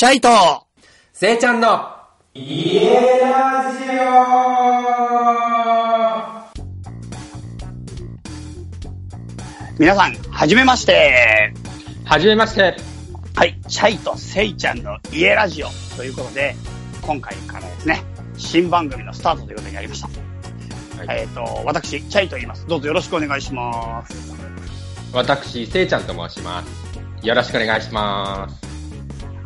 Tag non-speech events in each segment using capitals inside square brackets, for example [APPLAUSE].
シャイと、せいちゃんの、家ラジ皆さん、はじめまして。オはじめまして。はい、シャイとセイちゃんの家ラジオということで、今回からですね、新番組のスタートということになりました。はいえっ、と、私、シャイと言います。どうぞよろしくお願いします。私、せいちゃんと申します。よろしくお願いします。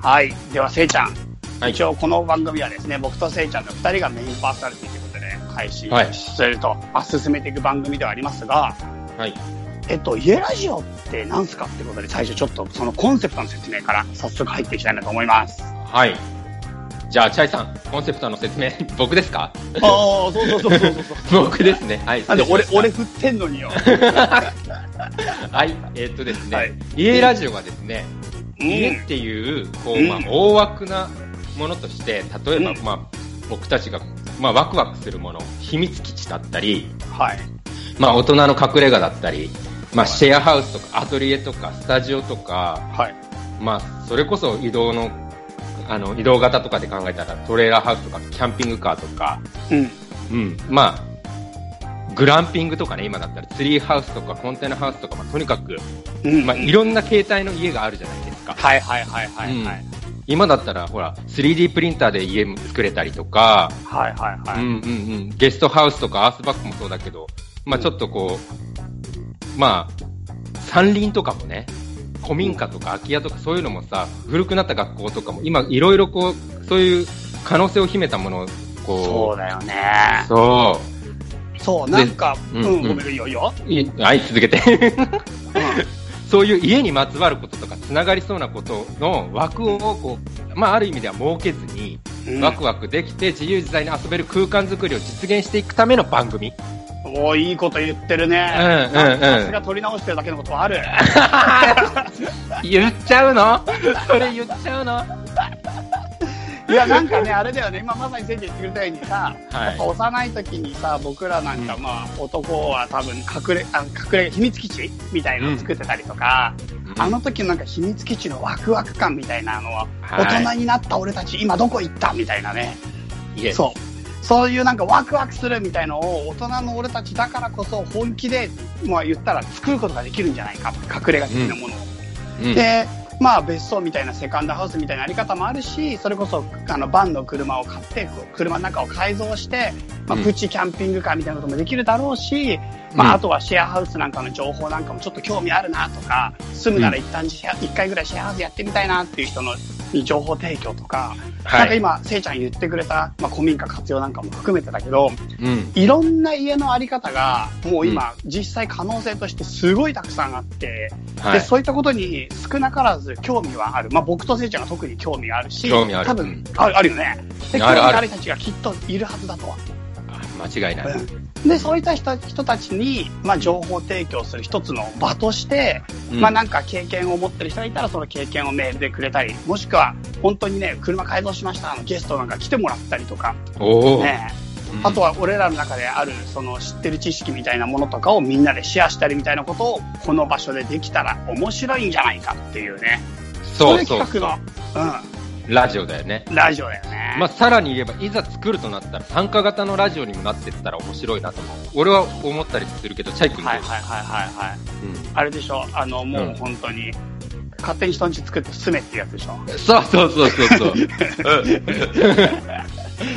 はい、ではセイちゃん。はい一応この番組はですね、僕とセイちゃんの二人がメインパーソナリティということで、配信はいすると、まあ、進めていく番組ではありますが、はい。えっと、家ラジオって何すかってことで、最初ちょっとそのコンセプトの説明から早速入っていきたいなと思います。はい。じゃあ、チャイさん、コンセプトの説明、[LAUGHS] 僕ですか？ああ、そうそうそうそうそう。[LAUGHS] 僕ですね。はい。なんで俺、俺振ってんのによ。[LAUGHS] はい。えーっとですね、はい家ラジオはですね、うん家っていう、こう、まあうん、大枠なものとして、例えば、うんまあ、僕たちが、まあ、ワクワクするもの、秘密基地だったり、はい。まあ、大人の隠れ家だったり、まあ、シェアハウスとか、アトリエとか、スタジオとか、はい。まあ、それこそ移動の、あの、移動型とかで考えたら、トレーラーハウスとか、キャンピングカーとか、うん。うん、まあ、グランピングとかね、今だったら、ツリーハウスとか、コンテナハウスとか、まあ、とにかく、うん。まあ、いろんな形態の家があるじゃないですか。はいはいはいはいはい。今だったら、ほら、3D プリンターで家も作れたりとか、はいはいはい。うんうんうん、ゲストハウスとかアースバックもそうだけど、まあちょっとこう、まあ、山林とかもね、古民家とか空き家とかそういうのもさ、古くなった学校とかも、今いろいろこう、そういう可能性を秘めたものを、こそうだよねう、。そそう、なんか、う、うんんごめん、いいよいいよ。はい、続けて。うそういう家にまつわることとか、つながりそうなことの枠を、こう、まあある意味では設けずに、ん。ワクワクできて自由自在に遊べる空間づくりを実現していくための番組。おーいいこと言ってるね。うんうんうんさすが取り直してるだけのことはある。[LAUGHS] 言っちゃうの？それ言っちゃうの？いや、なんかね、あれだよね、今まさに先生言ってくれたようにさ、はいやっぱ幼い時にさ、僕らなんか、うんまあ、男は多分隠れ、あの隠れ、秘密基地みたいなのを作ってたりとか、あの時のなんか秘密基地のワクワク感みたいなのは、はい大人になった俺たち今どこ行ったみたいなね。そう。そういうなんかワクワクするみたいのを大人の俺たちだからこそ本気で、まあ言ったら作ることができるんじゃないか。隠れ家的なものを。うんで、まあ別荘みたいなセカンドハウスみたいなあり方もあるし、それこそあのバンの車を買って、車の中を改造して、まあうん。プチキャンピングカーみたいなこともできるだろうし、まあうん。あとはシェアハウスなんかの情報なんかもちょっと興味あるなとか、住むなら一旦シェア一回ぐらいシェアハウスやってみたいなっていう人のに情報提供とか、はいなんか今、せいちゃん言ってくれた、まあ古民家活用なんかも含めてだけど、うん。いろんな家のあり方が、もう今、実際可能性としてすごいたくさんあって、で、はい。そういったことに少なからず興味はある。まあ僕とせいちゃんが特に興味があるし、興味ある多分、あるあるよね。で、興味ある人たちがきっといるはずだとは。あ間違いない。うんで、そういった人人たちに、まあ情報提供する一つの場として、うん。まあなんか経験を持ってる人がいたらその経験をメールでくれたり、もしくは本当にね、車改造しました、あのゲストなんか来てもらったりとか、ね、うん。あとは俺らの中であるその知ってる知識みたいなものとかをみんなでシェアしたりみたいなことをこの場所でできたら面白いんじゃないかっていうね。そうそう企画の、ラジオだよね。うん、ラジオだよね。まあ、さらに言えば、いざ作るとなったら、参加型のラジオにもなってったら面白いなと思う。俺は思ったりするけど、チャイ君はいはいはいはいはい。うんあれでしょ？あの、もううん本当に、勝手に人んち作って住めってやつでしょ？そうそうそうそうそう。[LAUGHS]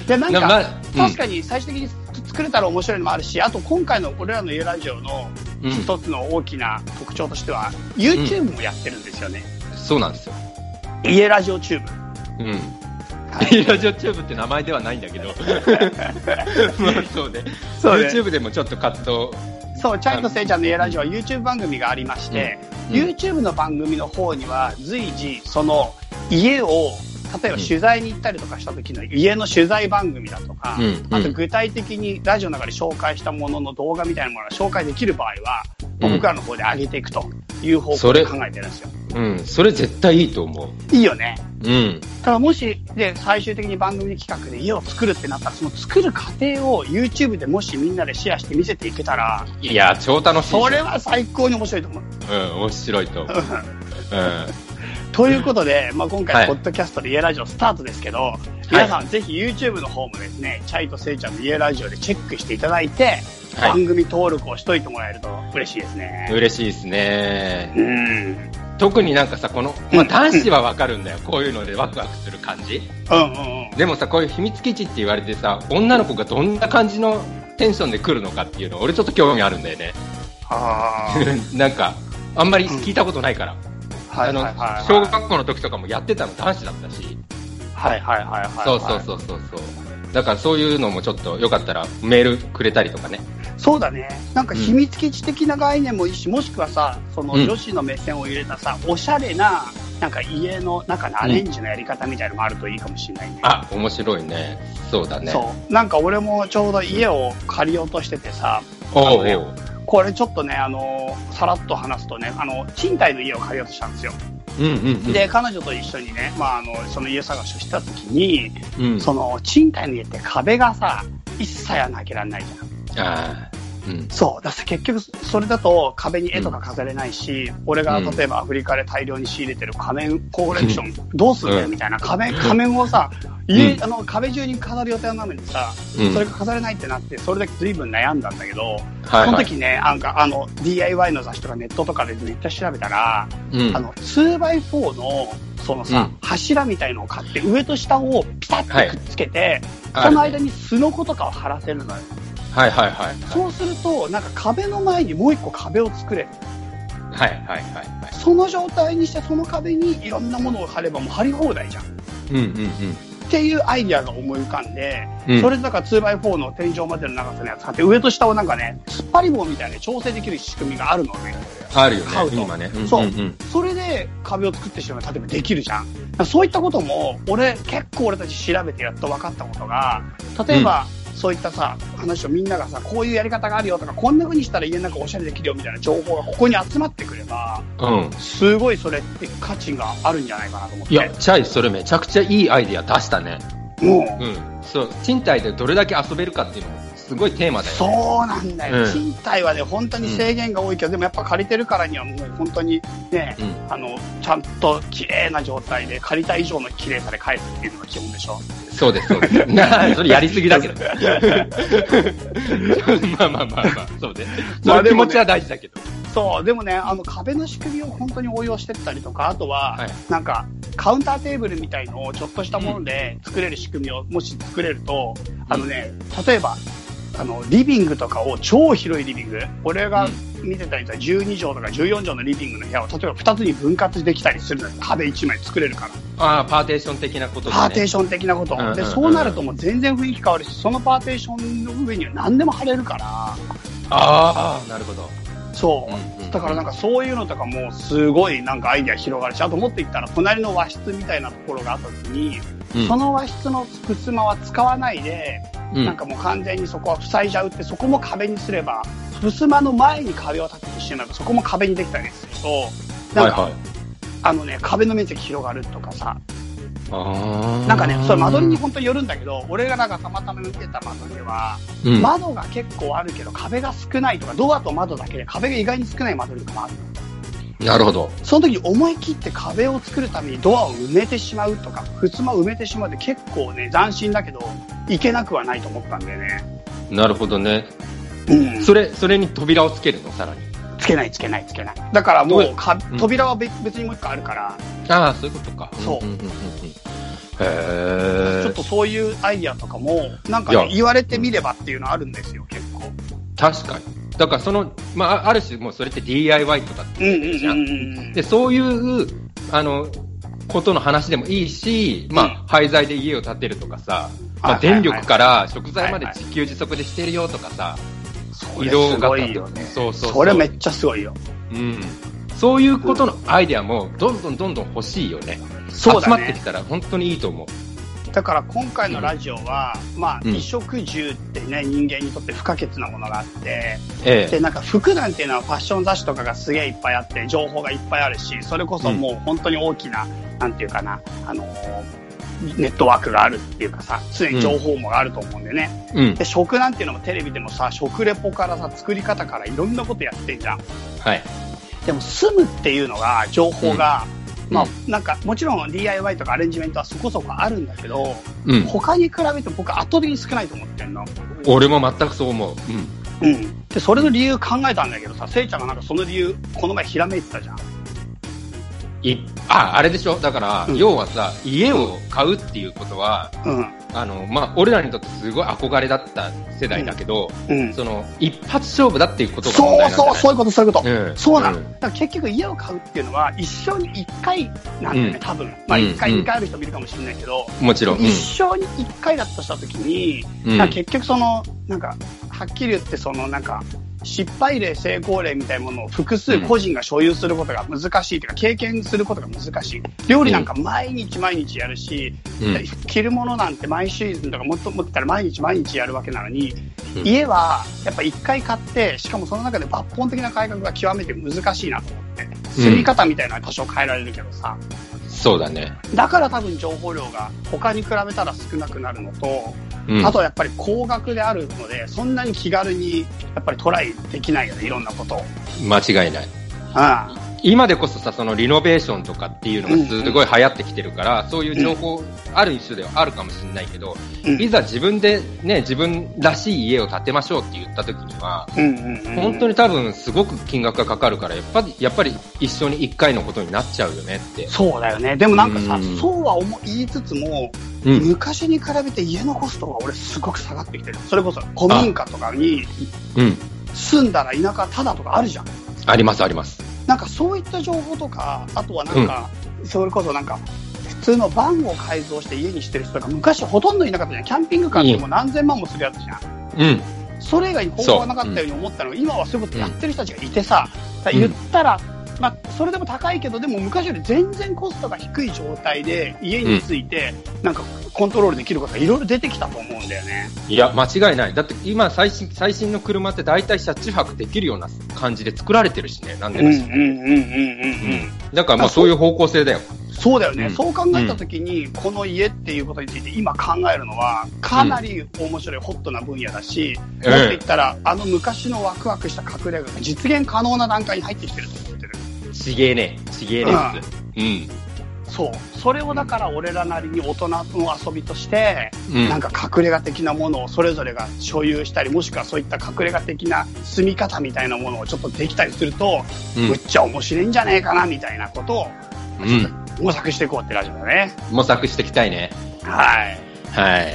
で、なんか、うん確かに最終的に作れたら面白いのもあるし、あと今回の俺らの家ラジオのうん一つの大きな特徴としては、YouTube もやってるんですよね。そうなんですよ。家ラジオチューブ。うん。はいラジオチューブって名前ではないんだけど。ま [LAUGHS] あそうね。そうね YouTube でもちょっと活動。そう、チャイとせいちゃんの家ラジオは YouTube 番組がありまして、うん YouTube の番組の方には随時、その家を、例えば取材に行ったりとかした時の家の取材番組だとか、うんうんあと具体的にラジオの中で紹介したものの動画みたいなものが紹介できる場合は、うん僕らの方で上げていくという方向それで考えてるんですよ。うん。それ絶対いいと思う。いいよね。うん。ただもし、で、最終的に番組企画で家を作るってなったら、その作る過程を YouTube でもしみんなでシェアして見せていけたら、いや、超楽しい。それは最高に面白いと思う。うん、面白いと思う。うん。ということで、まあ、今回、はいポッドキャストで家ラジオスタートですけど、皆さんぜひ YouTube の方もですね、チャイとせいちゃんの家ラジオでチェックしていただいて、はい番組登録をしといてもらえると嬉しいですね。嬉しいですね。うん。特になんかさ、この、まあ、男子はわかるんだよ。こういうのでワクワクする感じ。うんうんうん。でもさ、こういう秘密基地って言われてさ、女の子がどんな感じのテンションで来るのかっていうの、俺ちょっと興味あるんだよね。あ [LAUGHS] なんか、あんまり聞いたことないから。あ。はいあのはいはいはい。小学校の時とかもやってたの男子だったし。はいはいはいはい。そうそうそうそうそう。だからそういうのもちょっとよかったらメールくれたりとかね。そうだね。なんか秘密基地的な概念もいいし、もしくはさ、そのうん女子の目線を入れたさ、おしゃれな、なんか家の中のアレンジのやり方みたいなのもあるといいかもしれないね。あ、面白いね。そうだね。そう。なんか俺もちょうど家を借りようとしててさ、おうあのねおう。これちょっとね、あの、さらっと話すとね、あの、賃貸の家を借りようとしたんですよ。うんうんうん。で、彼女と一緒にね、まあ、あの、その家探しをした時に、うん、その、賃貸の家って壁がさ、一切穴開けられないじゃん。ああ、うん。そう。だ結局、それだと壁に絵とか飾れないし、俺が例えばアフリカで大量に仕入れてる仮面コレクション、どうすんだようんみたいな仮面、仮面をさ、家、うん。あの、壁中に飾る予定なのにさ、うん。それが飾れないってなって、それだけ随分悩んだんだけど、はいそはい。の時ね、なんかあの、DIY の雑誌とかネットとかでめっちゃ調べたら、うん。あの、2x4 の、そのさ、うん。柱みたいのを買って、上と下をピタッとくっつけて、はい。その間にスノコとかを貼らせるのよ。はいはいはい。そうすると、なんか壁の前にもう一個壁を作れる。はいはいはいはい。その状態にして、その壁にいろんなものを貼ればもう貼り放題じゃん。っうんうんうん。ていうアイディアが思い浮かんで、うんそれでだから 2x4 の天井までの長さのやつ買って、上と下をなんかね、突っ張り棒みたいに調整できる仕組みがあるのね。あるよ買うとね、今ね。んそうんんそれで壁を作ってしまう例えばできるじゃん。そういったことも、俺、結構俺たち調べてやっと分かったことが、例えば、そういったさ、話をみんながさ、こういうやり方があるよとか、こんな風にしたら家の中おしゃれできるよみたいな情報がここに集まってくれば、うん。すごいそれって価値があるんじゃないかなと思って。いや、チャイ、それめちゃくちゃいいアイディア出したね。もう、うん。そう、賃貸でどれだけ遊べるかっていうのも、すごいテーマだよね。そうなんだよ、うん賃貸はね、本当に制限が多いけど、でもやっぱ借りてるからにはもう本当にね、うんあの、ちゃんと綺麗な状態で、借りた以上の綺麗さで返すっていうのが基本でしょ。そうです、そうです。[LAUGHS] それやりすぎだけど。[LAUGHS] まあまあまあまあ、そうね。その気持ちは大事だけど。そう、でもね、あの壁の仕組みを本当に応用してったりとか、あとは、はいなんか、カウンターテーブルみたいのをちょっとしたもので作れる仕組みをもし作れると、あのね、例えば、あの、リビングとかを超広いリビング、俺が見てたりとか12畳とか14畳のリビングの部屋を例えば2つに分割できたりするのよ。壁1枚作れるから。ああ、パーテーション的なことで、ね。パーテーション的なこと。で、そうなるともう全然雰囲気変わるし、そのパーテーションの上には何でも貼れるから、ああ、なるほど。そう。うんうんだからなんかそういうのとかもすごいなんかアイディア広がるし、あともっと言ったら隣の和室みたいなところがあった時に、うんその和室の襖は使わないで、うんなんかもう完全にそこは塞いじゃうって、そこも壁にすれば、襖の前に壁を立ててしまえば、そこも壁にできたりすると、なんか、はいはい。あのね、壁の面積広がるとかさ。なんかね、それ間取りに本当によるんだけど、俺がなんかたまたま見てた間取りは、うん、窓が結構あるけど壁が少ないとか、ドアと窓だけで壁が意外に少ない間取りとかもあるの。なるほど。その時に思い切って壁を作るためにドアを埋めてしまうとか、襖を埋めてしまうって結構ね、斬新だけど、いけなくはないと思ったんだよね。なるほどね。うん。それ、それに扉をつけるの、さらに。つけないつけないつけない。だからもどうか、うん扉は別別にもう一個あるから、ああ、そういうことか。そうんんんんうんへえ。ちょっとそういうアイディアとかも、なんかね、言われてみればっていうのあるんですよ、結構。確かに。だからその、まあ、あある種もうそれって DIY とかってうん言ってるじゃん。で、そういう、あの、ことの話でもいいし、まあ、廃材で家を建てるとかさ、まあ、電力から食材まで自給自足でしてるよとかさ、それ移動型すごいよね。そうそうそうそれめっちゃすごいよ。うん。そういうことのアイデアも、どんどんどんどん欲しいよね。そうだね集まってき。たら本当にいいと思う。だから今回のラジオは、まあ、うん衣食住ってね、人間にとって不可欠なものがあって、えで、なんか服なんていうのはファッション雑誌とかがすげえいっぱいあって、情報がいっぱいあるし、それこそもう本当に大きな、なんていうかな、あのーネットワークがあるっていうかさ、常に情報網があると思うんでね。え。うん。で、食なんていうのもテレビでもさ、食レポからさ、作り方からいろんなことやってんじゃん。はい。でも住むっていうのが、情報が、まあ、なんか、もちろん DIY とかアレンジメントはそこそこあるんだけど、うん。他に比べて僕圧倒的に少ないと思ってんの。俺も全くそう思う。うん。うん。で、それの理由考えたんだけどさ、せいちゃんがなんかその理由、この前ひらめいてたじゃん。いあ、あれでしょ？だから、うん要はさ、家を買うっていうことは、うん。あの、まあ、俺らにとってすごい憧れだった世代だけど、うん。その、一発勝負だっていうことが問そうそう、そういうこと、そういうこと。うんそうなの。うんだから結局家を買うっていうのは、一生に一回なんだよね、うん多分。まあうん一回、二回ある人もいるかもしれないけど、もちろん。うん一生に一回だとしたときに、結局その、なんか、はっきり言ってその、なんか、失敗例、成功例みたいなものを複数個人が所有することが難しいというか、経験することが難しい。料理なんか毎日毎日やるし、うん着るものなんて毎シーズンとかもっともったら毎日毎日やるわけなのに、うん家はやっぱ一回買って、しかもその中で抜本的な改革が極めて難しいなと思って、住み方みたいなのは多少変えられるけどさ、そうだね。だから多分情報量が他に比べたら少なくなるのと、うん。あとはやっぱり高額であるので、そんなに気軽にやっぱりトライできないよね、いろんなことを。間違いない。うん。今でこそさ、そのリノベーションとかっていうのがすごい流行ってきてるから、そういう情報、ある一種ではあるかもしれないけど、うんいざ自分でね、自分らしい家を建てましょうって言った時には、うんうんうん。本当に多分すごく金額がかかるから、やっぱり、やっぱり一生に一回のことになっちゃうよねって。そうだよね。でもなんかさ、うんそうは思い言いつつも、うん。昔に比べて家のコストが俺すごく下がってきてる。それこそ古民家とかにうん。住んだら田舎ただとかあるじゃん。ありますあります。なんかそういった情報とか、あとはなんか、それこそなんか、普通のバンを改造して家にしてる人が昔ほとんどいなかったじゃん。キャンピングカーってもう何千万もするやつじゃん。うん。それ以外に方法がなかったように思ったのが、今はそういうことやってる人たちがいてさ、言ったら、まあ、それでも高いけど、でも昔より全然コストが低い状態で家について、なんかコントロールできることがいろいろ出てきたと思うんだよね。いや、間違いない。だって今最新、最新の車って大体車中泊できるような感じで作られてるしね、なんでうんもしうんうんうんうんうん。だからまあそういう方向性だよ。そうだよね、うんそう考えたときに、この家っていうことについて今考えるのは、かなり面白い、ホットな分野だし、うんもっと言ったら、あの昔のワクワクした隠れ家が実現可能な段階に入ってきてると思ってる。ちげえね。ちげえね。うん。そう。それをだから俺らなりに大人の遊びとして、うんなんか隠れ家的なものをそれぞれが所有したり、もしくはそういった隠れ家的な住み方みたいなものをちょっとできたりすると、うんむっちゃ面白いんじゃねえかなみたいなことをうん。模索していこうってラジオだね。模索していきたいね。はい。はい。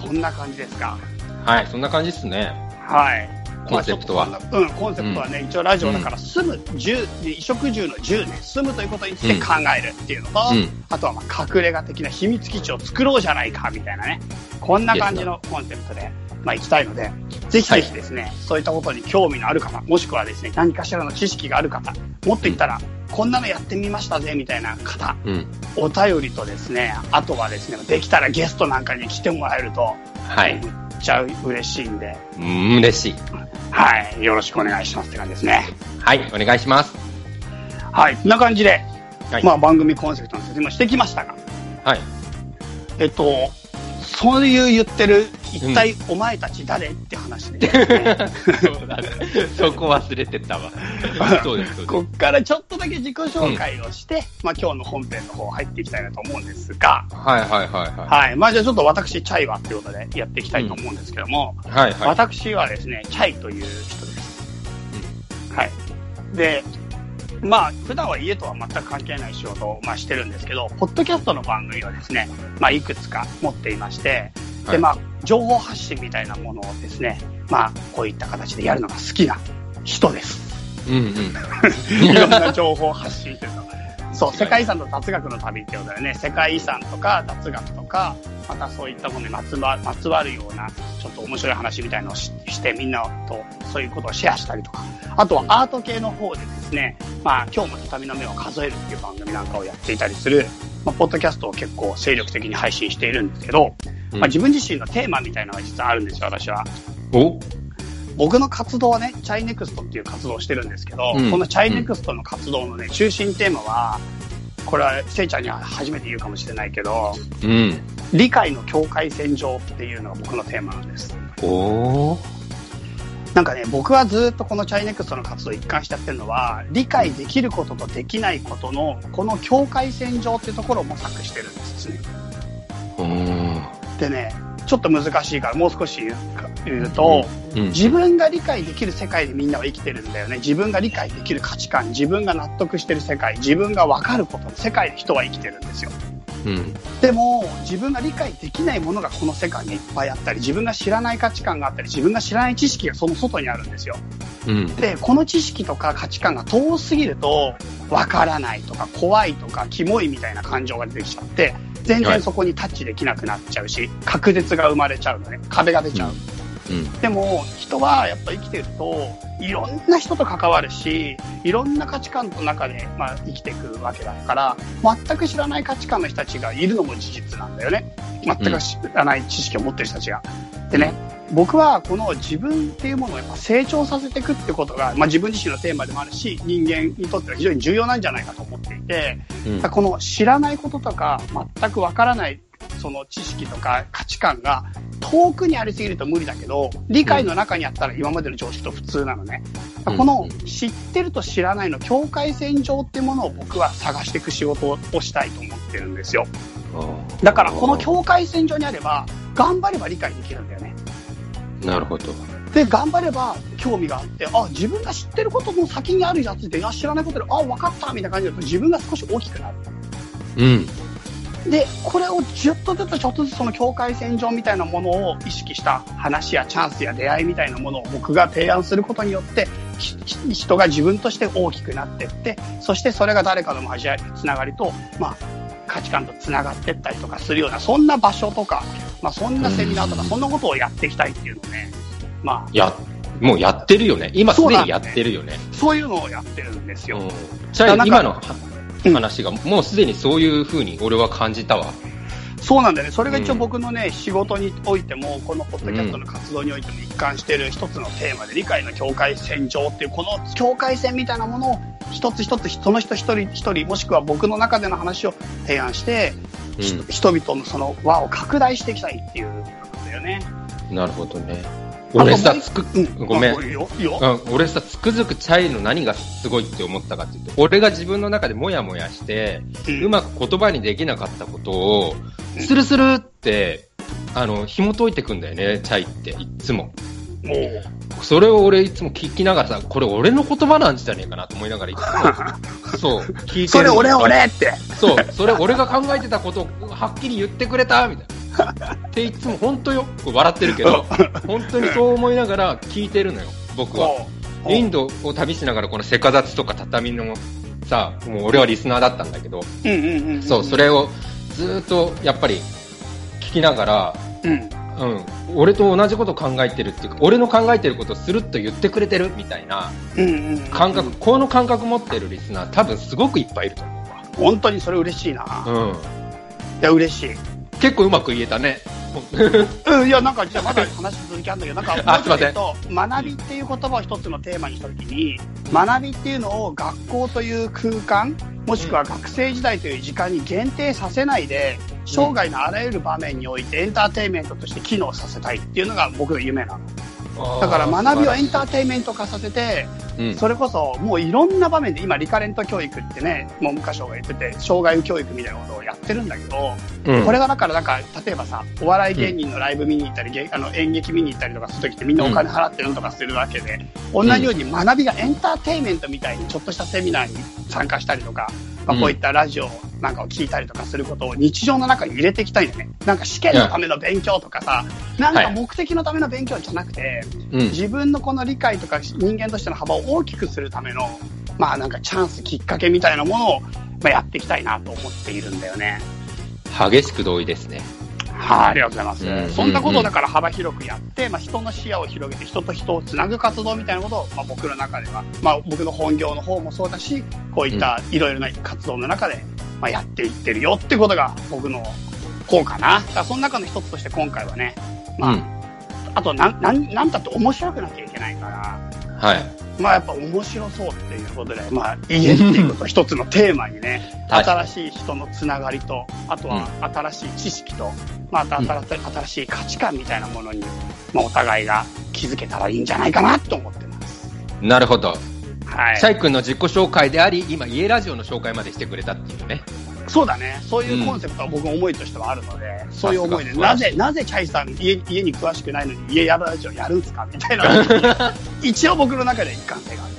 そんな感じですか。はい、そんな感じっすね。はい。コンセプトは。まあうん、コンセプトはね、一応ラジオだから、住む、住、衣食住の住ね、住むということについて考えるっていうのと、うん。あとはまあ隠れ家的な秘密基地を作ろうじゃないかみたいなね、こんな感じのコンセプトで、まあ行きたいので、ぜひぜひですね、そういったことに興味のある方、もしくはですね、何かしらの知識がある方、もっと言ったら、こんなのやってみましたぜみたいな方、うん。お便りとですね、あとはですね、できたらゲストなんかに来てもらえると、はい。めっちゃ嬉しいんで、うん、嬉しい。はい、よろしくお願いしますって感じですね。はい、お願いします。はい、こんな感じで、はいまあ番組コンセプトの説明をしてきましたが、はい。えっと、そういう言ってる、一体お前たち誰って話で、ね [LAUGHS] そこ忘れてたわ。[LAUGHS] そうです、そうこっからちょっとだけ自己紹介をして、まあ今日の本編の方入っていきたいなと思うんですが、です。はいはいはいははい、まあじゃあちょっと私、チャイはっていうことでやっていきたいと思うんですけども、い。はいはい。私はですね、チャイという人です。はい。で、まあ、普段は家とは全く関係ない仕事を、まあ、してるんですけど、ポッドキャストの番組をですね、まあ、いくつか持っていまして、で、はいまあ、情報発信みたいなものをですね、まあ、こういった形でやるのが好きな人です。うんうん。[LAUGHS] いろんな情報を発信してるの。そう、世界遺産と雑学の旅ってことでね、世界遺産とか雑学とか、またそういったものにまつわまつわるような、ちょっと面白い話みたいのをしして、みんなとそういうことをシェアしたりとか、あとはアート系の方でですね、まあ今日も畳の目を数えるっていう番組なんかをやっていたりする、まあ、ポッドキャストを結構精力的に配信しているんですけど、まあ自分自身のテーマみたいなのが実はあるんですよ、私は。お？僕の活動はね、チャイネクストっていう活動をしてるんですけど、うんこのチャイネクストの活動のね、中心テーマは、これはせいちゃんには初めて言うかもしれないけど、うん。理解の境界線上っていうのが僕のテーマなんです。おー。なんかね、僕はずっとこのチャイネクストの活動を一貫してやってるのは、理解できることとできないことの、この境界線上っていうところを模索してるんですね。でね、ちょっと難しいからもう少し言うと、うん。うん、自分が理解できる世界でみんなは生きてるんだよね。自分が理解できる価値観、自分が納得してる世界、自分が分かることの世界で人は生きてるんですよ。うん、でも自分が理解できないものがこの世界にいっぱいあったり自分が知らない価値観があったり自分が知らない知識がその外にあるんですよ、うん、でこの知識とか価値観が遠すぎるとわからないとか怖いとかキモいみたいな感情が出てきちゃって全然そこにタッチできなくなっちゃうし、隔絶が生まれちゃうのね。壁が出ちゃう。うん、でも、人はやっぱ生きてると、いろんな人と関わるし、いろんな価値観の中で、まあ、生きていくわけだから、全く知らない価値観の人たちがいるのも事実なんだよね。全く知らない知識を持ってる人たちが。でね、僕はこの自分っていうものをやっぱ成長させていくってことが、まあ、自分自身のテーマでもあるし人間にとっては非常に重要なんじゃないかと思っていて、うん、この知らないこととか全くわからないその知識とか価値観が遠くにありすぎると無理だけど理解の中にあったら今までの常識と普通なのね、うん、この知ってると知らないの境界線上っていうものを僕は探していく仕事をしたいと思ってるんですよだからこの境界線上にあれば頑張れば理解できるんだよねなるほど。で、頑張れば興味があって、あ、自分が知ってることの先にあるやつで、いや、知らないことで、あ、分かったみたいな感じだと自分が少し大きくなる。うん。で、これをちょっとずつちょっとずつその境界線上みたいなものを意識した話やチャンスや出会いみたいなものを僕が提案することによって、人が自分として大きくなっていって、そしてそれが誰かの交わり、つながりと、まあ、価値観とつながっていったりとかするような、そんな場所とか、まあ、そんなセミナーとか、そんなことをやっていきたいっていうのをね、まあ。や、もうやってるよね。今すでにやってるよね。そういうのをやってるんですよ。うん、今の話が、もうすでにそういうふうに俺は感じたわ。そうなんだよね。それが一応僕のね、うん、仕事においても、このポッドキャストの活動においても一貫している一つのテーマで、理解の境界線上っていう、この境界線みたいなものを一つ一つ、その人一人一人、もしくは僕の中での話を提案して、うん、人々のその輪を拡大していきたいっていうことだよね。なるほどね。俺さ、つく、うん、ごめん。うん、俺さ、つくづくチャイの何がすごいって思ったかっていうと、俺が自分の中でもやもやして、うまく言葉にできなかったことを、スルスルって、あの、紐解いてくんだよね、チャイって、いつも。それを俺いつも聞きながらさ、これ俺の言葉なんじゃねえかなと思いながらいつも、[LAUGHS] そう、聞いてる。それ俺俺って。そう、それ俺が考えてたことをはっきり言ってくれたみたいな。っていつも本当よ、笑ってるけど、本当にそう思いながら聞いてるのよ、僕は。インドを旅しながらこのせかざつとか畳のさ、もう俺はリスナーだったんだけど、そう、それをずっとやっぱり聞きながら、うん、うん、俺と同じこと考えてるっていうか、俺の考えてることをするっと言ってくれてるみたいな感覚、この感覚持ってるリスナー多分すごくいっぱいいると思うわ。本当にそれ嬉しいな。うん。いや、嬉しい。結構うまく言えたね。[LAUGHS] うん、いや、なんか、じゃあまだ話続きあるんだけど、なんか、[LAUGHS] あ、すいません。と、学びっていう言葉を一つのテーマにしたときに、学びっていうのを学校という空間、もしくは学生時代という時間に限定させないで、生涯のあらゆる場面においてエンターテインメントとして機能させたいっていうのが僕の夢なの。だから学びをエンターテインメント化させて、それこそもういろんな場面で今リカレント教育ってね、文部科省が言ってて、障害教育みたいなことをやってるんだけど、うん、これがだからなんか、例えばさ、お笑い芸人のライブ見に行ったり、うん、あの演劇見に行ったりとかするときってみんなお金払ってるのとかするわけで、同じように学びがエンターテインメントみたいにちょっとしたセミナーに参加したりとか、まあ、こういったラジオなんかを聞いたりとかすることを日常の中に入れていきたいんだよね。なんか試験のための勉強とかさ、なんか目的のための勉強じゃなくて、はい、自分のこの理解とか人間としての幅を大きくするための、まあなんかチャンス、きっかけみたいなものを、まあ、やっていきたいなと思っているんだよね。激しく同意ですね。はい、ありがとうございます。うんそんなことをだから幅広くやって、まあ、人の視野を広げて人と人をつなぐ活動みたいなことを、まあ、僕の中では、まあ、僕の本業の方もそうだし、こういったいろいろな活動の中で、まあ、やっていってるよってことが僕のこうかな。だその中の一つとして今回はね、まあ、うん、あとなん、なん、なんだって面白くなきゃいけないから、はい。まあやっぱ面白そうっていうことで、まあ家っていうことを一つのテーマにね、はい新しい人のつながりと、あとは新しい知識と、まああと新しい新しい価値観みたいなものに、まあお互いが気づけたらいいんじゃないかなと思ってます。なるほど。はいシ。ャイ君の自己紹介であり、今、家ラジオの紹介までしてくれたっていうね。そうだね。そういうコンセプトは僕の思いとしてはあるので、そういう思いで、なぜ、なぜチャイさん家家に詳しくないのに家やラジオやるんですかみたいな、[LAUGHS] 一応僕の中で一貫性がある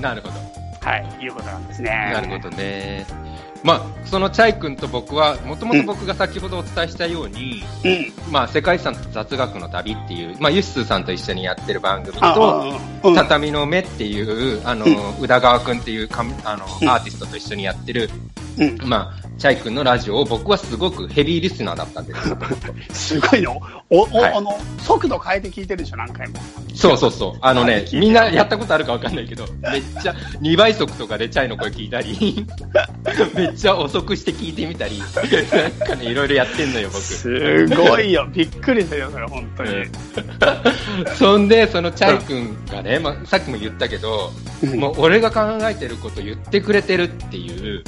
なるほど。と。はい、いうことなんですね。なるほどね。まあ、そのチャイ君と僕は、もともと僕が先ほどお伝えしたように、うん。まあ、世界遺産と雑学の旅っていう、まあ、ユッスーさんと一緒にやってる番組あと、あうん、畳の目っていう、あの、宇田川くんっていうかあの、うんアーティストと一緒にやってる、うん。まあ、チャイ君のラジオを僕はすごくヘビーリスナーだったんですよ。[LAUGHS] すごいの。お、お、はいあの、速度変えて聞いてるでしょ、何回も。そうそうそう。あのねみんなやったことあるかわかんないけど、めっちゃ2倍速とかでチャイの声聞いたり、[LAUGHS] めっちゃ遅くして聞いてみたり、なんかね、いろいろやってんのよ、僕。すごいよ。びっくりするよ、それ、本当に。[LAUGHS] そんで、そのチャイ君がね、まあ、さっきも言ったけど、うんもう俺が考えてること言ってくれてるっていう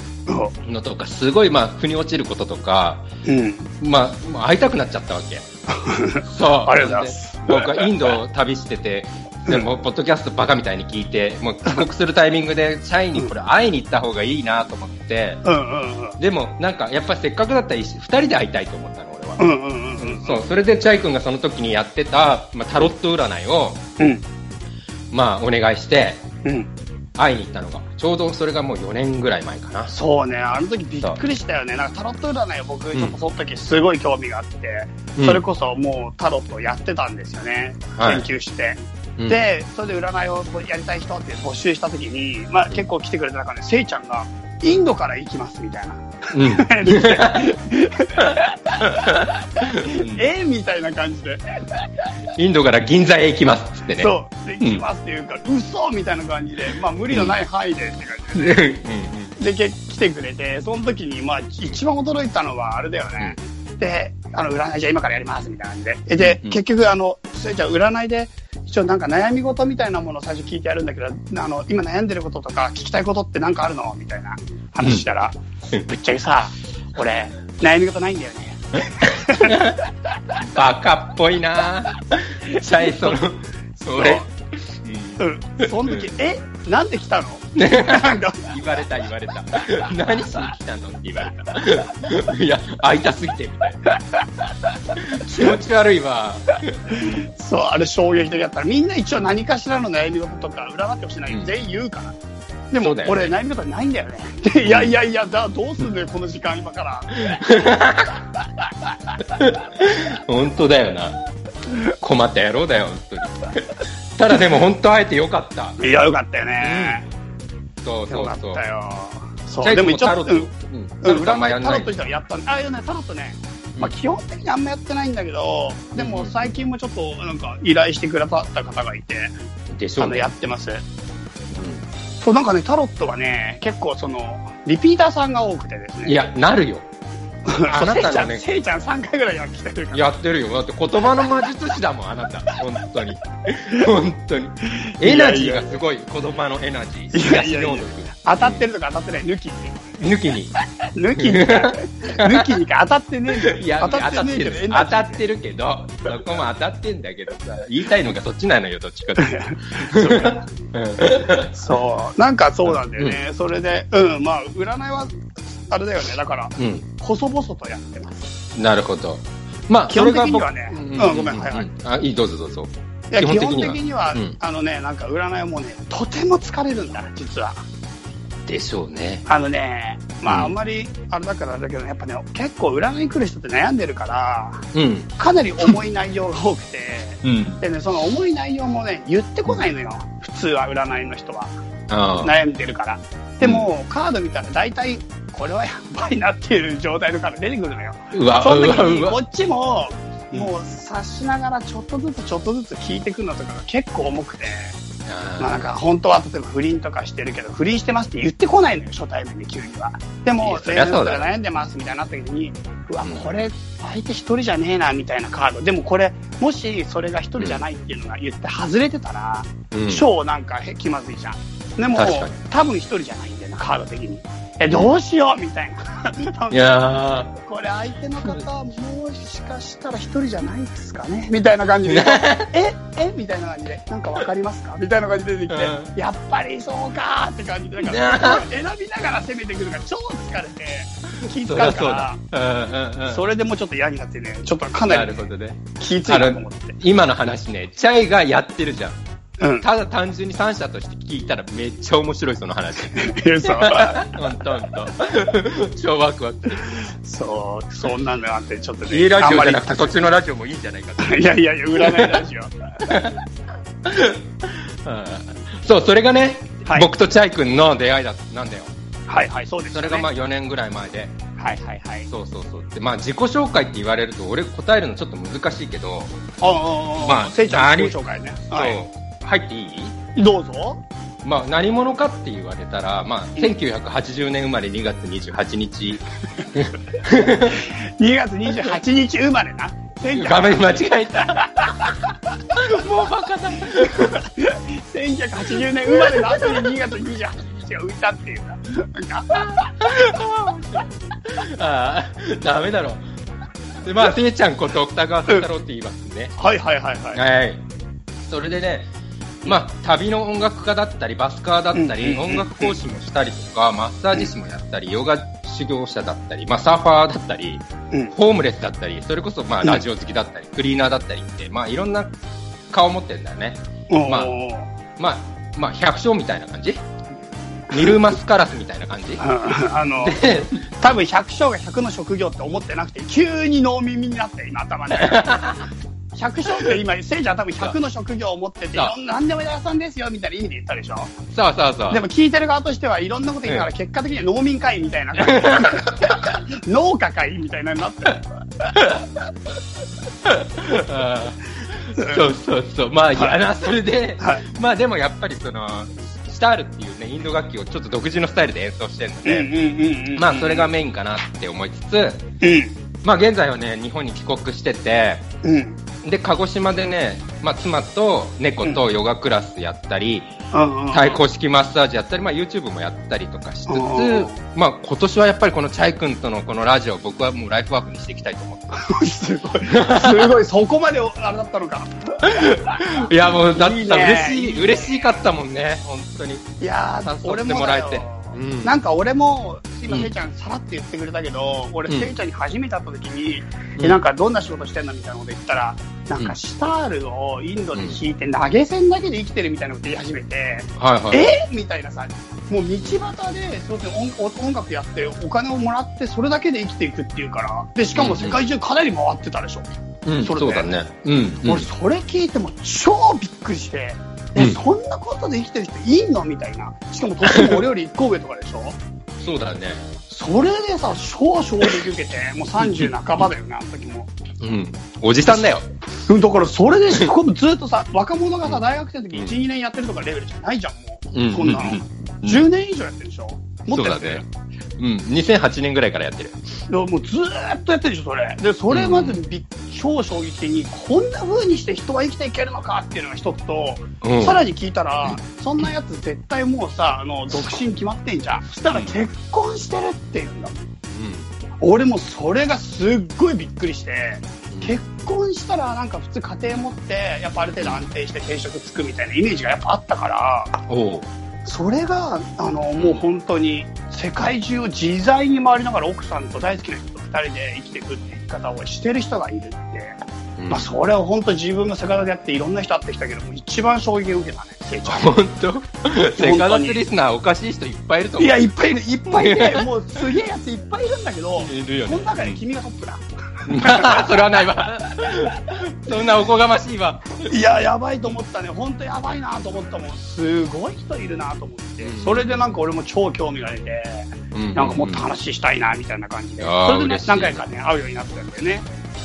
のとか、すごいまあ、腑に落ちることとか、うん。まあ、会いたくなっちゃったわけ。[LAUGHS] そう。ありがとうございますで僕はインドを旅してて、でも、ポッドキャストバカみたいに聞いて、もう帰国するタイミングで、チャイにこれ会いに行った方がいいなと思って。でも、なんか、やっぱりせっかくだったら、二人で会いたいと思ったの、俺は。うんうんうんうん。そう、それでチャイ君がその時にやってた、まあ、タロット占いを、うん。まあ、お願いして、うん。会いに行ったのが、ちょうどそれがもう4年ぐらい前かな。そうね、あの時びっくりしたよね。なんかタロット占いを僕、ちょっとその時すごい興味があって、うんそれこそもうタロットをやってたんですよね。はい研究して。うん、で、それで占いをやりたい人って募集した時に、まあ結構来てくれた中で、せいちゃんが、インドから行きますみたいな。うん。[LAUGHS] えみたいな感じで。インドから銀座へ行きますってね。そう。で、行きますって言うから、嘘みたいな感じで、まあ無理のない範囲でって感じで、うんうんで、け来てくれて、その時に、まあ一番驚いたのはあれだよね。で、あの、占いじゃあ今からやりますみたいな感じで。えで、うん結局あの、それじゃあ占いで、一応なんか悩み事みたいなものを最初聞いてやるんだけど、あの、今悩んでることとか聞きたいことってなんかあるのみたいな話したら、うんぶっちゃけさ、俺、悩み事ないんだよね。[LAUGHS] バカっぽいなチャイその、それ。うん。その時、え？なんで来たの？言われた言われた。[LAUGHS] 何？しに来たの？って言われた。いや、会いたすぎてみたいな。気持ち悪いわ。そう、あれ衝撃的だったら、みんな一応何かしらの悩み事とか占ってほしいない、うん全員言うから。でも、ね俺悩み事ないんだよね。[LAUGHS] いやいやいや、だどうすんのよ、この時間今から。[LAUGHS] 本当だよな。困った野郎だよ、本当に。ただでも本当会えてよかった。いや、よかったよね。そうそうそう。たよ。そう、でも一応、君もタロット、うんうんうん、タロットあんま占いタロッやったんあ、いやね、タロットね、まあ、うん基本的にあんまやってないんだけど、でもうん最近もちょっとなんか依頼してくださった方がいて、あのでしょうね。やってます。そう、なんかね、タロットはね、結構その、リピーターさんが多くてですね。いや、なるよ。あなたのねせいちゃん、せいちゃん3回ぐらいやってるから。やってるよ。だって言葉の魔術師だもん、あなた。本当に。[LAUGHS] 本当に。エナジーがすごい、言葉のエナジー。いやいやいや東当たってるとか当たってない、抜きに。抜きに。[LAUGHS] 抜きにか、[LAUGHS] 抜きにか当たってねえんだよ。いや、当たってねえ当たってるけど、そこも当たってんだけどさ、言いたいのがそっちなのよ、どっちかというと。そう。なんかそうなんだよね。それで、うん、まあ、占いは、あれだよね。だから、うん。うん細々とやってます。なるほど。まあ、基本的にはねうんうんごめんはいはいうんあ、いい、どうぞどうぞ。いや、基本的にはあのね、なんか占いはもうね、とても疲れるんだ、実は。でしょうね。あのね、まあ、うんあんまり、あれだからだけど、やっぱね、結構占い来る人って悩んでるから、うん。かなり重い内容が多くて、うん。でね、その重い内容もね、言ってこないのよ。普通は占いの人は。悩んでるから。でも、カード見たら大体、これはやばいなっていう状態のカード出てくるのよ。うわ、その時に、こわ。っちも、うんもう察しながらちょっとずつちょっとずつ聞いてくるのとかが結構重くて、まあなんか本当は例えば不倫とかしてるけど、不倫してますって言ってこないのよ、初対面で急には。でいもや、そりゃそうだよ悩んでますみたいになった時に、うわ、うんこれ相手一人じゃねえなみたいなカード。でもこれ、もしそれが一人じゃないっていうのが言って外れてたら、うん超なんかへ気まずいじゃん。でも多分一人じゃないんだよな、カード的に。え、どうしようみたいな。いやこれ相手の方、もしかしたら一人じゃないですかねみたいな感じで、[LAUGHS] ええみたいな感じで、なんかわかりますか？みたいな感じで出てきて、うやっぱりそうかーって感じで、だから選びながら攻めてくるから超疲れて、気使うゃそうかだ。うんうんうん。ら、それでもうちょっと嫌になってね、ちょっとかなりなるほどね。気ついなと思って。今の話ね、チャイがやってるじゃん。うん。ただ単純に三者として聞いたらめっちゃ面白いその話。嘘 [LAUGHS] ほんとほんと。超ワクワク。そう、そんなのあって、ちょっとね。いいラジオじゃなくてそっちのラジオもいいんじゃないか [LAUGHS] いやいやいや、占いラジオ。[LAUGHS] うんそう、それがね、はい僕とチャイ君の出会いだなんだよ。はいはい、そうですよね。それがまあ4年ぐらい前で。はいはいはい。そうそうそう。で、まあ自己紹介って言われると俺答えるのちょっと難しいけど、ああ、まあせいちゃん自己紹介ね。そう、入っていい？どうぞ。まあ何者かって言われたら、まあ1980年生まれ2月28日、[LAUGHS] 2月28日生まれな？画面間違えた。もうバカだ。1980年生まれの後に2月28日が浮いたっていうな。ああ、ダメだろ。で、まあ、せいちゃんこと北川慎太郎って言いますね。はいはいはいはい。はい。それでね、まあ、旅の音楽家だったり、バスカーだったり、音楽講師もしたりとか、マッサージ師もやったり、ヨガ修行者だったり、まあ、サーファーだったり、うん。ホームレスだったり、それこそ、まあ、うんラジオ好きだったり、クリーナーだったりって、まあ、いろんな顔持ってんだよね。まあまあ、まあ、百姓みたいな感じ？ミルマスカラスみたいな感じ？[LAUGHS] あの、で、多分百姓が100の職業って思ってなくて、急に脳耳になって、今頭で。[LAUGHS] 百姓って今、せいちゃん多分100の職業を持ってて、いろんな何でも屋さんですよみたいな意味で言ったでしょ？そうそうそう。でも聞いてる側としてはいろんなこと言いながら、結果的には農民会みたいな感じ。[LAUGHS] 農家会みたいなのになってる。そうそうそう。まあ、いやな、それで、はいまあでもやっぱりその、シタールっていうね、インド楽器をちょっと独自のスタイルで演奏してるので。まあそれがメインかなって思いつつ、うん。まあ現在はね、日本に帰国してて、うん。で、鹿児島でね、まあ妻と猫とヨガクラスやったり、うんうん。対抗式マッサージやったり、まあ YouTube もやったりとかしつつうん、まあ今年はやっぱりこのチャイ君とのこのラジオを僕はもうライフワークにしていきたいと思ってます。[LAUGHS] すごい。すごい。そこまであれだったのか。[LAUGHS] いやもうだっていいさ、ね嬉しい、嬉しかったもんね、本当に。いやー、誘って俺もらえて。うんなんか俺も、今、うんせいちゃんさらって言ってくれたけど、俺、うんせいちゃんに初めて会った時に、うんえなんかどんな仕事してんのみたいなこと言ったら、なんうんかシタールをインドで弾いて投げ銭だけで生きてるみたいなこと言い始めて、はいはい。え？みたいなさ、もう道端で、そう音音楽やってお金をもらってそれだけで生きていくっていうから、で、しかも世界中かなり回ってたでしょ？うん、それでそうだね。うん。うん俺、それ聞いても超びっくりして、え、うんそんなことで生きてる人いんの？みたいな。しかも年も俺より1個上とかでしょ？[LAUGHS] そうだね。それでさ、超衝撃受けて、もう30半ばだよね、あの時も。うん。おじさんだよ。うんだからそれでずっとさ、若者がさ、大学生の時1、2年やってるとかレベルじゃないじゃん、もう。うんなの。うん10年以上やってるでしょもっとやってるそうん。2008年ぐらいからやってる。でももうずーっとやってるでしょ、それ。で、それまずびっ超衝撃的に、こんな風にして人は生きていけるのかっていうのが一つと、うん。さらに聞いたら、そんなやつ絶対もうさ、あの、独身決まってんじゃん。そしたら結婚してるって言うんだもん。俺もそれがすっごいびっくりして、結婚したらなんか普通家庭持って、やっぱある程度安定して定職つくみたいなイメージがやっぱあったから。それが、あの、もう本当に世界中を自在に回りながら奥さんと大好きな人と二人で生きていくって生き方をしてる人がいるって、うんまあそれを本当自分がセカダでやっていろんな人会ってきたけども、一番衝撃を受けたね、成長。[LAUGHS] 本当？セカダツリスナーおかしい人いっぱいいると思う。いや、いっぱいいる、いっぱいいる。もうすげえやついっぱいいるんだけど、いるよねその中で君がトップだ。[LAUGHS] それはないわ。そんなおこがましいわ。いや、やばいと思ったね。本当やばいなと思ったもん。すごい人いるなと思って。うんそれでなんか俺も超興味が出て、なんかもっと話したいなみたいな感じで。それでね何回かね、会うようになったんだよね。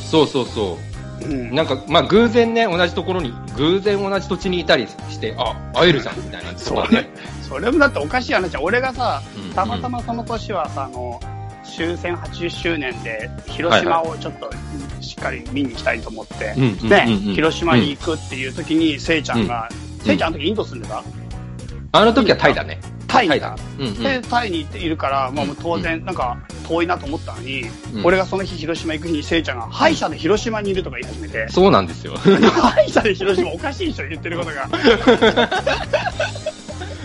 そうそうそう。うんなんか、まあ、偶然ね、同じところに、偶然同じ土地にいたりして、あ、会えるじゃん、みたいなとそかねれ。それもだっておかしい話じゃん俺がさうんたまたまその年はさあの終戦80周年で広島をちょっとしっかり見に行きたいと思って、ね、広島に行くっていう時にせいちゃんが、んせいちゃんあの時インド住んでた？あの時はタイだね。タイだ。で、タイにいるから、まあ、もう当然、なんか、遠いなと思ったのに、うん俺がその日広島行く日に、せいちゃんが、歯医者で広島にいるとか言い始めて、そうなんですよ。[LAUGHS] 歯医者で広島おかしいでしょ、言ってることが。[LAUGHS]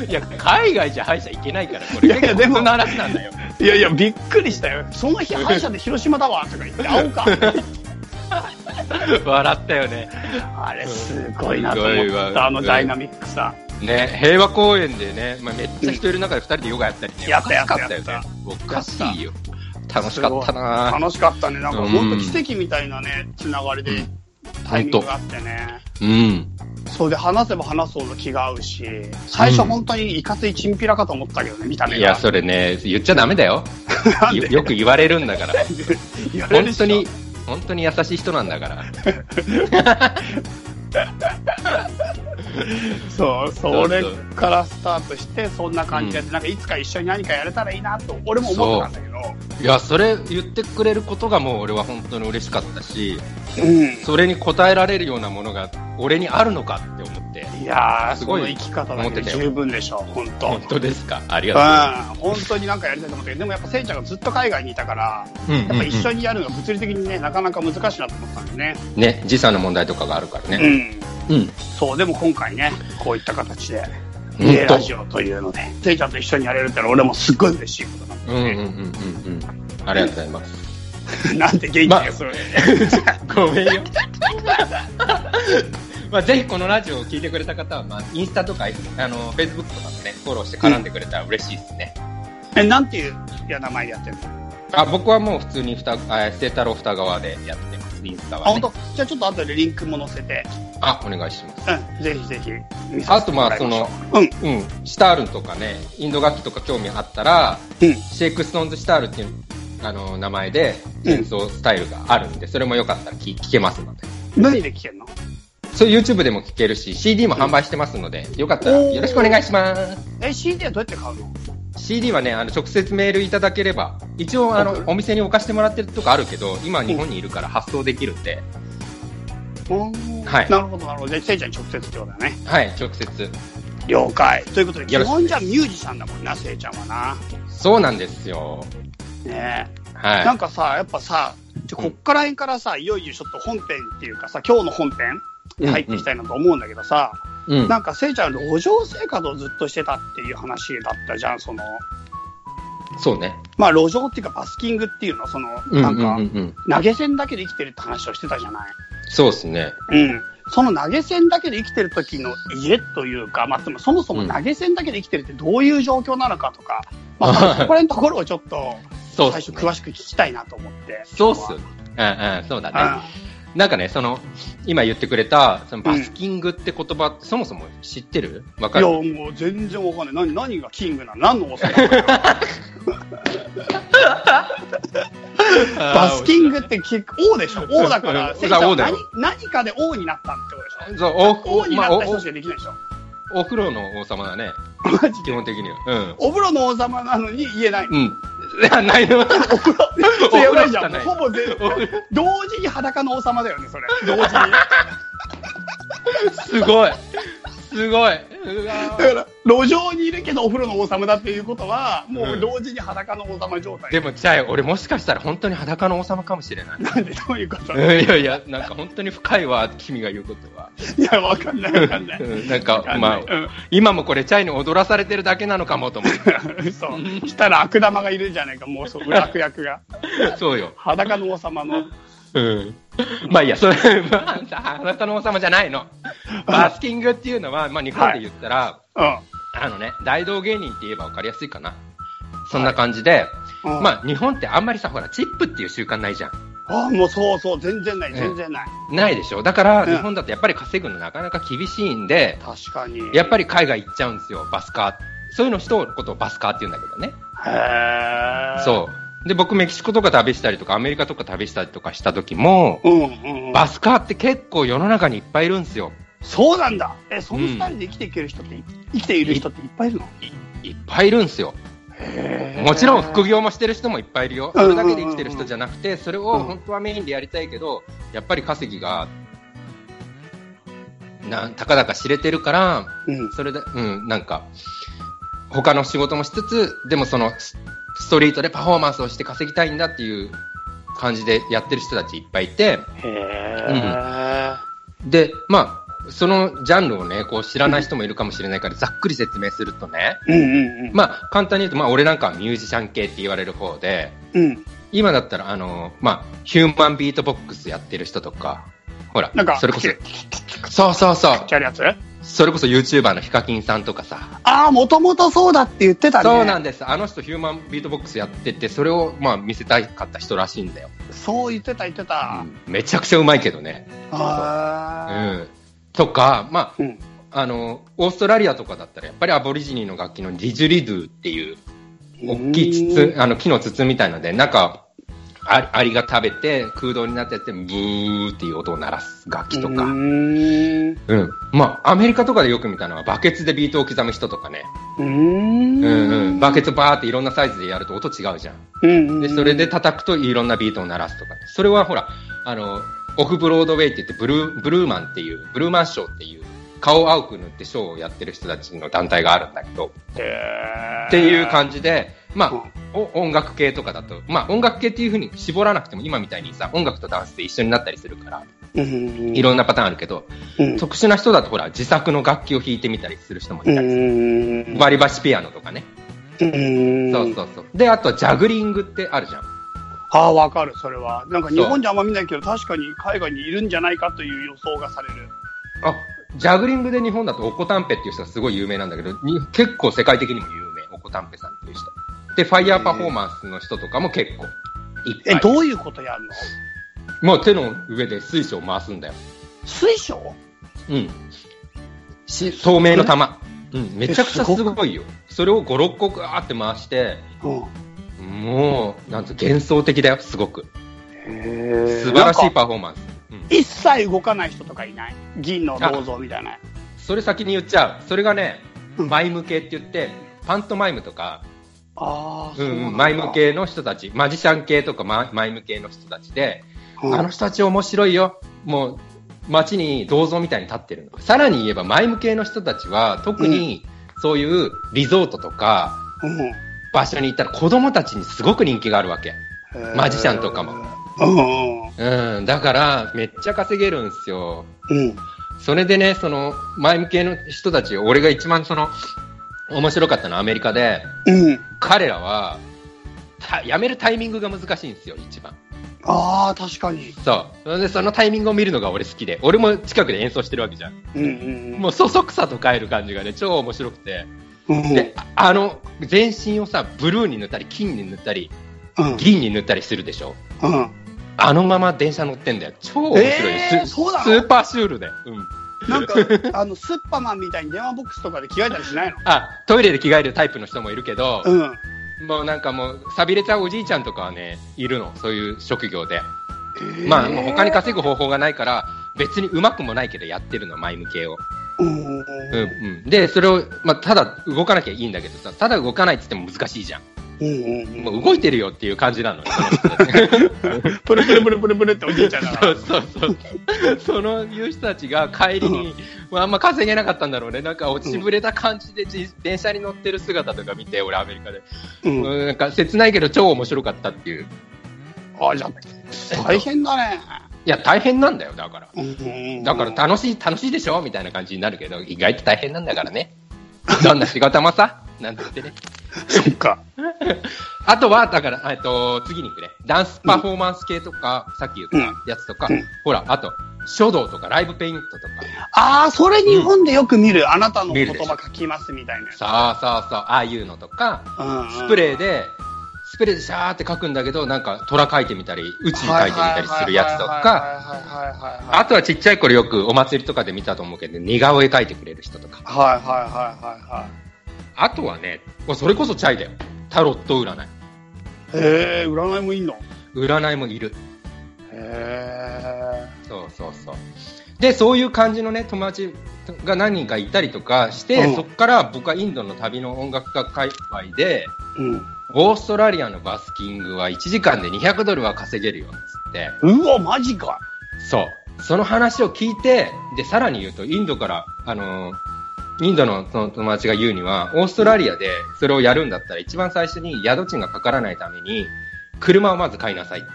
いや、海外じゃ歯医者行けないから、これ。いやいやでも話なんだよ。いやいや、びっくりしたよ。その日歯医者で広島だわ、とか言って、会おうか。[LAUGHS] 笑ったよね。あれ、すごいなと思った、あのダイナミックさ。ね、平和公園でね、まあ、めっちゃ人いる中で二人でヨガやったりね。やったやったおかしかった。おかしいよ。楽しかったな楽しかったね。なんか、うん本当奇跡みたいなね、つながりで、タイミングがあってね。うん。そうで、話せば話すほど気が合うし、最初本当にいかついチンピラかと思ったけどね、見た目が。いや、それね、言っちゃダメだよ。よく言われるんだから。[LAUGHS] 本当に、本当に優しい人なんだから。[LAUGHS] そう、それからスタートして、そんな感じで、なんかいつか一緒に何かやれたらいいなと、俺も思ってたんだけど、いや、それ言ってくれることがもう俺は本当に嬉しかったし、うん。それに応えられるようなものが俺にあるのかって思って。いやー、すごい生き方だけで十分でしょ、本当。本当ですか？ありがうん、本当になんかやりたいと思ったけど、でもやっぱせいちゃんがずっと海外にいたから、とう。うんうんうんやっぱ一緒にやるのが物理的にね、なかなか難しいなと思ったんでね。ね、時差の問題とかがあるからうね。ん。うん。そう、でも今回ね、こういった形で、家ラジオというので、せいちゃんと一緒にやれるってのは俺もすっごい嬉しいことなんうんうんうんうんうん。ありがとうございます。で。[LAUGHS] なんで元気まがそれ。[LAUGHS] ごめんよ。[LAUGHS] まあ、ぜひこのラジオを聞いてくれた方は、まあ、インスタとか、あの、フェイスブックとかもね、フォローして絡んでくれたら嬉しいですね。え、なんていういや名前でやってるの？あ、僕はもう普通にふた、あ、清太郎双川でやってます、インスタあ、は、ね。本当？じゃあちょっと後でリンクも載せて、あ、お願いします。うん、ぜひぜひ見させてもらいましょう。あうん、うん。シタールとかね、インド楽器とか興味あったら、うん。シェイクストーンズ・シタールっていう、あの、名前で演奏スタイルがあるんで、それもよかったら聞聞けますので。何で聞けんの？そう YouTube でも聞けるし、CD も販売してますので、よかったらよろしくお願いします。え、CD はどうやって買うの？CD はね、あの、直接メールいただければ、一応、あのお店に置かしてもらってるとこあるけど、今日本にいるから発送できるんで、うんはいなるほど、なるほど。じゃあ、せいちゃんに直接ってことだね。はい、直接。了解。ということで、基本じゃあミュージシャンだもんな、せいちゃんはな。そうなんですよ。ねはい。なんかさ、やっぱさ、こっから辺からさ、いよいよちょっと本編っていうかさ、今日の本編に入っていきたいなと思うんだけどさ、うん。なんかせいちゃん路上生活をずっとしてたっていう話だったじゃん、その、そうね。まあ路上っていうかバスキングっていうの、その、うんうんなんか、うんうん。投げ銭だけで生きてるって話をしてたじゃない。そうですね。うん。その投げ銭だけで生きてる時の家というか、まあ、でもそもそも投げ銭だけで生きてるってどういう状況なのかとか、まあ、そこら辺のところをちょっと。[LAUGHS] 最初詳しく聞きたいなと思って。そうっす。うんうん、そうだね。うなんかね、その、今言ってくれた、そのバスキングって言葉、そもそも知ってる？わかん。いるや、もう全然わかんない。何、何がキングなの？何の王様なの？[LAUGHS] バスキングって結構王でしょ？王だから、うん。せいちゃん何何かで王になったってことでしそう、お、ょ王になまあった人しかできないでしょ、お、お風呂の王様だね。マジで基本的には。うん。お風呂の王様なのに言えないの。うん。いや、ないの。お風呂、やばいじゃん。お風呂しかないほぼ全同時に裸の王様だよね、それ。同時に。[LAUGHS] すごい。すごい。うわだから、路上にいるけどお風呂の王様だっていうことは、もううん同時に裸の王様状態。でも、じゃあ、俺もしかしたら本当に裸の王様かもしれない。なんでどういうこと？うんいやいや、なんか本当に深いわ、君が言うことは。[LAUGHS] いや、わかんないわかんない。うんなんかわ、んまあない、今もこれチャイに踊らされてるだけなのかもと思って。[LAUGHS] そう。したら悪玉がいるじゃないか、もうそう、裏悪役が。[LAUGHS] そうよ。裸の王様の。うん。まあいいや、それ、まあ、あなたの王様じゃないの。バスキングっていうのは、まあ日本で言ったら、うん。あのね、大道芸人って言えば分かりやすいかな。そんな感じで、うんまあ日本ってあんまりさ、ほら、チップっていう習慣ないじゃん。あもうそうそう、全然ない、全然ない。ないでしょだから、うん日本だとやっぱり稼ぐのなかなか厳しいんで、確かに。やっぱり海外行っちゃうんですよ、バスカー。そういうの人のことをバスカーって言うんだけどね。へー。そう。で、僕メキシコとか旅したりとか、アメリカとか旅したりとかした時も、うんうんうん。バスカーって結構世の中にいっぱいいるんですよ。そうなんだ。え、そのスタイルで生きていける人って、生きている人っていっぱいいるの？いっぱいいるんですよ。もちろん副業もしてる人もいっぱいいるよ。それだけで生きてる人じゃなくて、それを本当はメインでやりたいけど、やっぱり稼ぎが、な、たかだか知れてるから、うん。それで、うん、なんか、他の仕事もしつつ、でもその、スストリートでパフォーマンスをして稼ぎたいんだっていう感じでやってる人たちいっぱいいて、へで、まあ、そのジャンルをね、こう知らない人もいるかもしれないから、ざっくり説明するとね、ー。うんうんうん。まあ、簡単に言うと、まあ、俺なんかはミュージシャン系って言われる方で、うん。今だったら、あの、まあ、ヒューマンビートボックスやってる人とか、ほら、なんか、それこそそうそうそうそれこそ YouTuber のヒカキンさんとかさ、ああ、もともとそうだって言ってたね。そうなんです。あの人ヒューマンビートボックスやってて、それをまあ見せたかった人らしいんだよ。そう言ってた言ってた。めちゃくちゃうまいけどね。うあん。とか、まーうん。あ、あの、オーストラリアとかだったらやっぱりアボリジニの楽器のディジュリドゥっていう、大きい筒、あの木の筒みたいので、なんか、アアリが食べて空洞になってやって、ブーっていう音を鳴らす楽器とか。うーん。うん。まあ、アメリカとかでよく見たのは、バケツでビートを刻む人とかね。うーん。うんうん。バケツバーっていろんなサイズでやると音違うじゃん。うん。で、それで叩くといろんなビートを鳴らすとか。それはほら、あの、オフブロードウェイって言って、ブルー、ブルーマンっていう、ブルーマンショーっていう、顔を青く塗ってショーをやってる人たちの団体があるんだけど、っていう感じで、まうんあ、お音楽系とかだと、まあ音楽系っていう風に絞らなくても今みたいにさ、音楽とダンスで一緒になったりするから、うん。いろんなパターンあるけど、うん。特殊な人だとほら、自作の楽器を弾いてみたりする人もいたりする。うん。バリバシピアノとかね。うん。そうそうそう。で、あとはジャグリングってあるじゃん。ああ、わかる、それは。なんか日本じゃあんま見ないけど、確かに海外にいるんじゃないかという予想がされる。あ、ジャグリングで日本だとオコタンペっていう人がすごい有名なんだけど、に結構世界的にも有名、オコタンペさんっていう人。で、ファイヤーパフォーマンスの人とかも結構いっぱえ、い。どういうことやるの？もう手の上で水晶を回すんだよ。水晶？うん。し、透明の玉。うん、めちゃくちゃすごいよ。それを5、6個ガーって回して、うん。もう、なんと幻想的だよ、すごく。へ素晴らしいパフォーマンス。うん。一切動かない人とかいない？銀の銅像みたいな。それ先に言っちゃう。それがね、うんマイム系って言って、パントマイムとか、マイム。系の人たち、マジシャン系とかママイム系の人たちで、うんあの人たち面白いよ。もう、街に銅像みたいに立ってるの。さらに言えば、マイム系の人たちは、特に、そういうリゾートとか、うん場所に行ったら子供たちにすごく人気があるわけ。マジシャンとかも。うんうん。うん、だから、めっちゃ稼げるんですよ。うん。それでね、その、マイム系の人たち、俺が一番その、面白かったのはアメリカで、うん。彼らは、た辞めるタイミングが難しいんですよ、一番。ああ、確かに。そう。で、そのタイミングを見るのが俺好きで、俺も近くで演奏してるわけじゃん。うんうんもう、そそくさと変える感じがね、超面白くて。で、あの、全身をさ、ブルーに塗ったり、金に塗ったり、うん。銀に塗ったりするでしょ？うん。あのまま電車乗ってんだよ。超面白いえースーパーシュールで。うん。なんか、あの、スッパマンみたいに電話ボックスとかで着替えたりしないの？あ、トイレで着替えるタイプの人もいるけど、うん。もうなんかもう、錆びれちゃうおじいちゃんとかはね、いるの。そういう職業で。まあ、もう他に稼ぐ方法がないから、別にうまくもないけどやってるの、マイム系を。うん。うん、うん。で、それを、まあ、ただ動かなきゃいいんだけどさ、ただ動かないって言っても難しいじゃん。うんうんもう動いてるよっていう感じなのよ、プ [LAUGHS] ルプルプルプルプルっておじいちゃんだ。[LAUGHS] そうそうそう。そのいう人たちが帰りに、まあ、あんま稼げなかったんだろうね。なんか落ちぶれた感じでじ電車に乗ってる姿とか見て、俺アメリカで。うん。うん、なんか切ないけど超面白かったっていう。あ、じゃあ、大変だね。いや、大変なんだよ、だから。うんだから楽しい、楽しいでしょ？みたいな感じになるけど、意外と大変なんだからね。どんな仕事もさ、[LAUGHS] なんて言ってね。そっか。[LAUGHS] あとは、だから、えっと、次に行くね。ダンスパフォーマンス系とか、さっき言ったやつとか、うんほら、あと、書道とかライブペイントとか。ああ、それ日本でよく見る。あなたの言葉書きますみたいなやつ。そうそうそう、ああいうのとか、うんスプレーで、スプレーでシャーって書くんだけど、なんか虎書いてみたり、宇宙書いてみたりするやつとか、あとはちっちゃい頃よくお祭りとかで見たと思うけど、似顔絵描いてくれる人とか。はいはいはいはいはいあとはね、もうそれこそチャイだよ。タロット占い。へえ、占いもいんの占いもいる。へえそうそうそう。で、そういう感じのね、友達が何人かいたりとかして、うんそこから僕はインドの旅の音楽家界隈で、うん。オーストラリアのバスキングは1時間で200ドルは稼げるよ、つって。うわ、マジか。そう。その話を聞いて、で、さらに言うと、インドから、あのーインドのその友達が言うには、オーストラリアでそれをやるんだったら、一番最初に宿賃がかからないために、車をまず買いなさいって。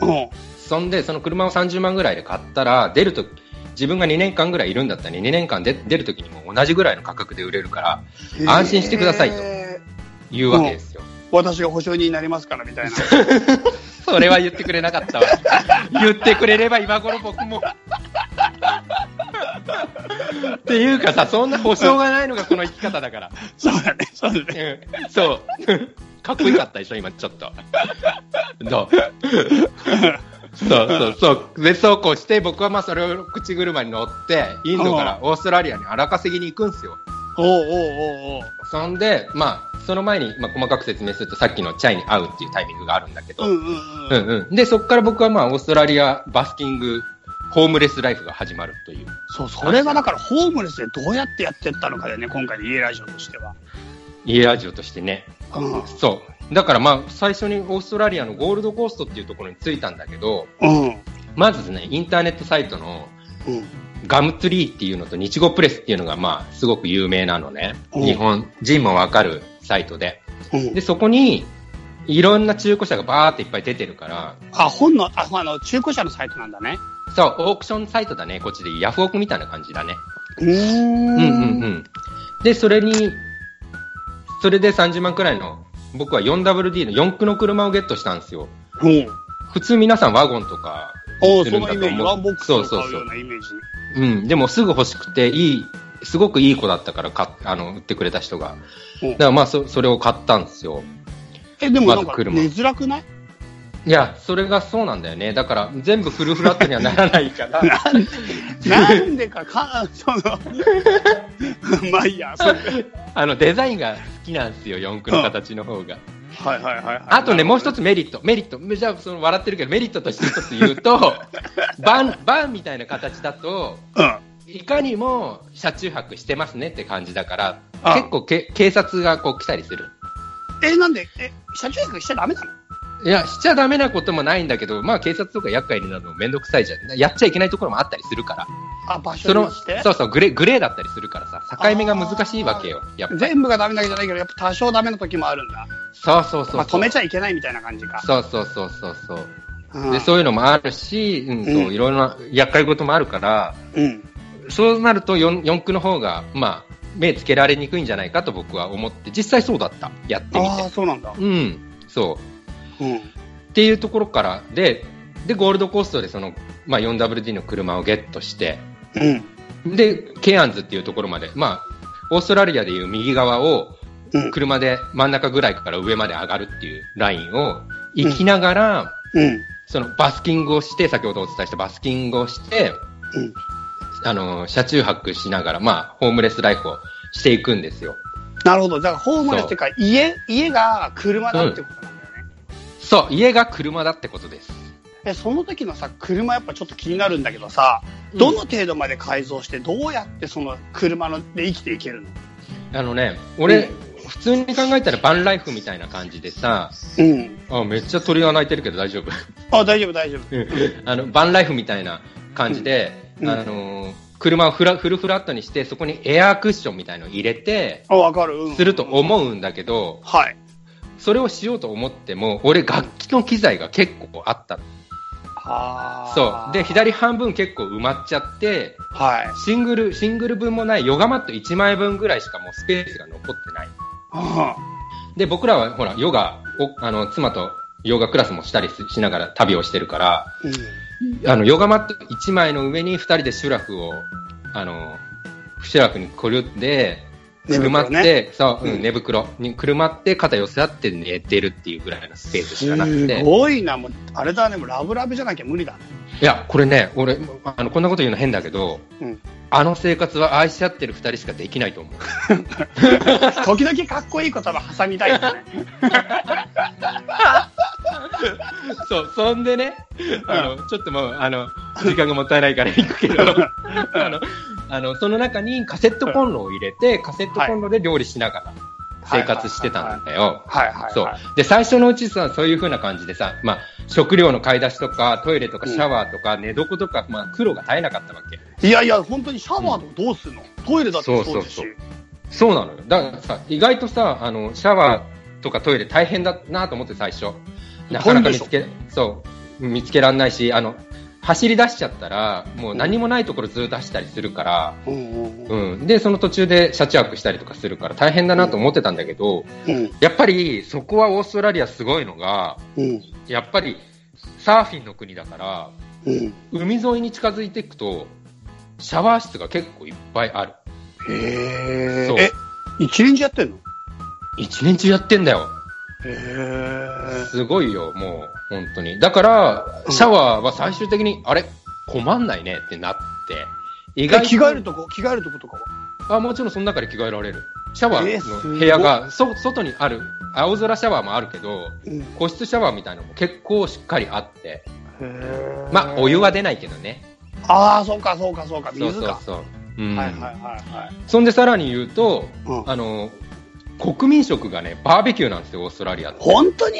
うん。そんで、その車を30万ぐらいで買ったら、出ると、自分が2年間ぐらいいるんだったら、2年間で出るときにも同じぐらいの価格で売れるから、安心してくださいとへ言うわけですよ。ー私が保証人になりますから、みたいな。[LAUGHS] それは言ってくれなかったわ。[LAUGHS] 言ってくれれば今頃僕も。[LAUGHS] っていうかさ、そんな保証がないのがこの生き方だから。そうだね、そうだね。うんそう。かっこよかったでしょ、今ちょっと。どう？そうそうそう。で、そうこうして、僕はまあそれを口車に乗って、インドからオーストラリアに荒稼ぎに行くんですよ。おうおうおうおうそんで、まあ、その前に、まあ、細かく説明すると、さっきのチャイに会うっていうタイミングがあるんだけど、うんうんううん。んうん。で、そこから僕はまあ、オーストラリアバスキング、ホームレスライフが始まるという。そう、それがだからホームレスでどうやってやってったのかだよね、今回の家ラジオとしては。家ラジオとしてね。うん。そう。だからまあ、最初にオーストラリアのゴールドコーストっていうところに着いたんだけど、うん。まずね、インターネットサイトのうん。ガムツリーっていうのと日語プレスっていうのがまあ、すごく有名なのね。うん日本人もわかるサイトで。うんで、そこに、いろんな中古車がバーっていっぱい出てるから、あ、本の、あ、あの、中古車のサイトなんだね。そう、オークションサイトだね、こっちでヤフオクみたいな感じだね。うーん。うんうんうん。で、それに、それで30万くらいの、僕は 4WD の4駆の車をゲットしたんですよ。うん。普通皆さんワゴンとか、す。るんだと思うワンボックスを買うそうそうそう。うん、でもすぐ欲しくて、いい、すごくいい子だったから買っあの、売ってくれた人が。うんだからまあそ、それを買ったんですよ。え、でもなんか、まず車寝づらくない？いや、それがそうなんだよね。だから、全部フルフラットにはならないから。[LAUGHS] なんなんでか、か、[LAUGHS] その、[LAUGHS] まあいいや、それあの、デザインが好きなんですよ、四駆の形の方が。はいはいはいはい。あとね、もう一つメリット。メリット。じゃあ、その笑ってるけど、メリットとして一つ言うと、バン、バンみたいな形だと、うん。いかにも車中泊してますねって感じだから、あ結構け警察がこう来たりする。え、なんで、え、車中泊しちゃダメなの？いや、しちゃダメなこともないんだけど、まあ警察とか厄介になるのめんどくさいじゃん。やっちゃいけないところもあったりするから。あ、場その、所にして？そうそう、グレー、グレーだったりするからさ、境目が難しいわけよ。やっぱり。全部がダメなわけじゃないけど、やっぱ多少ダメな時もあるんだ。そうそうそうそう。まあ止めちゃいけないみたいな感じか。そうそうそうそうそう。うんで、そういうのもあるし、うん、そう、うんいろんな厄介事もあるから、うん。そうなると四四駆の方が、まあ、目つけられにくいんじゃないかと僕は思って、実際そうだった。やってみああ、て。そうなんだ。うん。そう。うん。っていうところから、で、で、ゴールドコーストでその、まあ、4WD の車をゲットして、うん。で、ケアンズっていうところまで、まあ、オーストラリアでいう右側をうん。車で真ん中ぐらいから上まで上がるっていうラインを行きながら、うん。そのバスキングをして、先ほどお伝えしたバスキングをして、うん。あの、車中泊しながら、まあ、ホームレスライフをしていくんですよ。なるほど。だからホームレスっていうか、家、家が車だってことなんだよね。そう、家が車だってことです。え、その時のさ、車やっぱちょっと気になるんだけどさ、どの程度まで改造して、どうやってその車ので生きていけるの？あのね、俺、普通に考えたらバンライフみたいな感じでさ、うん。あ、めっちゃ鳥が鳴いてるけど大丈夫。あ、大丈夫大丈夫。[LAUGHS] あの、バンライフみたいな感じで、うんあのー車をフラフルフラットにして、そこにエアークッションみたいのを入れて、あ、わかる。うんすると思うんだけど、はい。それをしようと思っても、俺楽器の機材が結構あったそう。で、左半分結構埋まっちゃって、はい。シングル、シングル分もないヨガマット1枚分ぐらいしかもうスペースが残ってない。あで、僕らはほら、ヨガを、あの、妻とヨガクラスもしたりしながら旅をしてるから、ーうん。あの、ヨガマット1枚の上に2人でシュラフを、あの、シュラフにこるって、寝くるまって、そう、うん、うん寝袋にくるまって肩寄せ合って寝てるっていうぐらいのスペースしかなくすて。ごいな、もう、あれだね、もうラブラブじゃなきゃ無理だね。いや、これね、俺、あの、こんなこと言うの変だけど、うん。あの生活は愛し合ってる2人しかできないと思う。[LAUGHS] 時々かっこいい言葉挟みたいよね。そう、そんでね、あの、ちょっともう、あの、時間がもったいないから行くけど、あの、あの、その中にカセットコンロを入れて、カセットコンロで料理しながら生活してたんだよ。はいはいはい。そう。で、最初のうちさ、そういう風な感じでさ、まあ、食料の買い出しとか、トイレとかシャワーとか、寝床とか、まあ、苦労が絶えなかったわけ。いやいや、本当にシャワーとかどうするの、トイレだってそう。そうそうそうなのよ。だからさ、意外とさ、あの、シャワーとかトイレ大変だなと思って最初。なかなか見つけ、そう、見つけらんないし、あの、走り出しちゃったら、もう何もないところずっと走ったりするから、うん、うん、で、その途中で車中泊したりとかするから大変だなと思ってたんだけど、うん、やっぱりそこはオーストラリアすごいのが、うん、やっぱりサーフィンの国だから、海沿いに近づいていくと、シャワー室が結構いっぱいある。へそう。え、一年中やってんの？一年中やってんだよ。へすごいよ、もう、本当に。だから、シャワーは最終的に、うん、あれ？困んないねってなって、意外と。着替えるとこ、着替えるとことかは？あ、もちろんその中で着替えられる。シャワーの部屋が、そ外にある、青空シャワーもあるけど、うん、個室シャワーみたいなのも結構しっかりあって、まあ、お湯は出ないけどね。ああ、そうか、そうか、そうか、水か。そうそうそう。うん、はいはいはいはい。そんでさらに言うと、うん、あの、国民食がね、バーベキューなんですよ、オーストラリアって。本当に？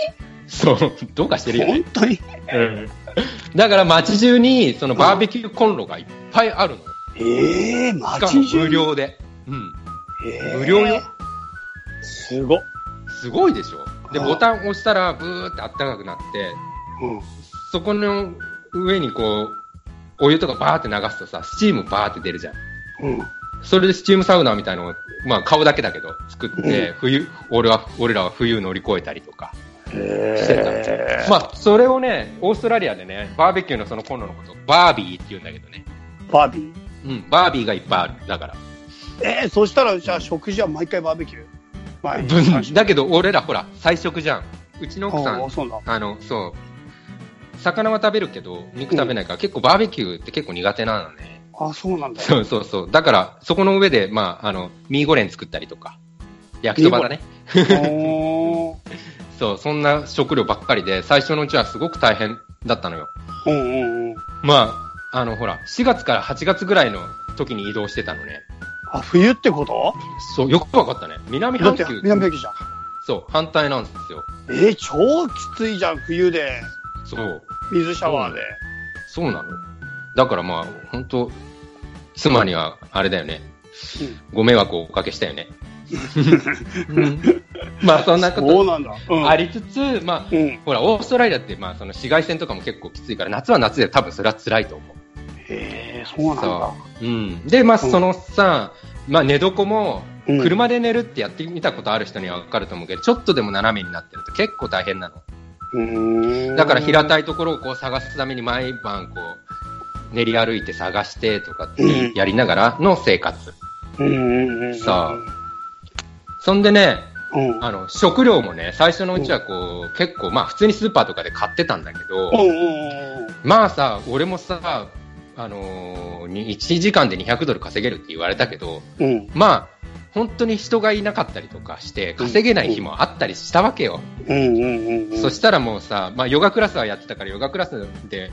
そう、どうかしてるよね。本当に、うん、だから街中に、そのバーベキューコンロがいっぱいあるの。ええー、街中無料で。うん。えー、無料よ。すご。すごいでしょ。で、ボタン押したら、ブーってあったかくなって、うん、そこの上にこう、お湯とかバーって流すとさ、スチームバーって出るじゃん。うん。それでスチームサウナみたいのを、まあ顔だけだけど作って、うん、冬、俺は、俺らは冬乗り越えたりとか。してた。まあ、それをね、オーストラリアでね、バーベキューのそのコンロのこと、バービーって言うんだけどね。バービー？うん、バービーがいっぱいある。だから。えー、そしたら、じゃあ食事は毎回バーベキュー？毎日だけど、俺らほら、菜食じゃん。うちの奥さん、あの、そう、魚は食べるけど、肉食べないから、うん、結構バーベキューって結構苦手なのね。あ、そうなんだ。そうそうそう。だから、そこの上で、まあ、あの、ミーゴレン作ったりとか、焼きそばだね。そう、そんな食料ばっかりで、最初のうちはすごく大変だったのよ。うんうんうん。まあ、あの、ほら、4月から8月ぐらいの時に移動してたのね。あ、冬ってこと？そう、よくわかったね。南半球。南半球じゃん。そう、反対なんですよ。えー、超きついじゃん、冬で。そう。水シャワーで。そうなの。だからまあ、本当妻には、あれだよね、うん、ご迷惑をおかけしたよね。[LAUGHS] [LAUGHS] [LAUGHS] まあそんなことありつつ、まあ、うん、ほら、オーストラリアって、まあその紫外線とかも結構きついから、夏は夏で多分それは辛いと思う。へえ、そうなんだ。う。ん。で、まあそのさ、まあ寝床も、車で寝るってやってみたことある人にはわかると思うけど、ちょっとでも斜めになってると結構大変なの。だから平たいところをこう探すために毎晩こう、練り歩いて探してとかってやりながらの生活。うん。さあ。そんでね、うん、あの、食料もね、最初のうちはこう、結構、まあ普通にスーパーとかで買ってたんだけど、まあさ、俺もさ、あのー、1時間で200ドル稼げるって言われたけど、うん、まあ、本当に人がいなかったりとかして、稼げない日もあったりしたわけよ。そしたらもうさ、まあヨガクラスはやってたから、ヨガクラスで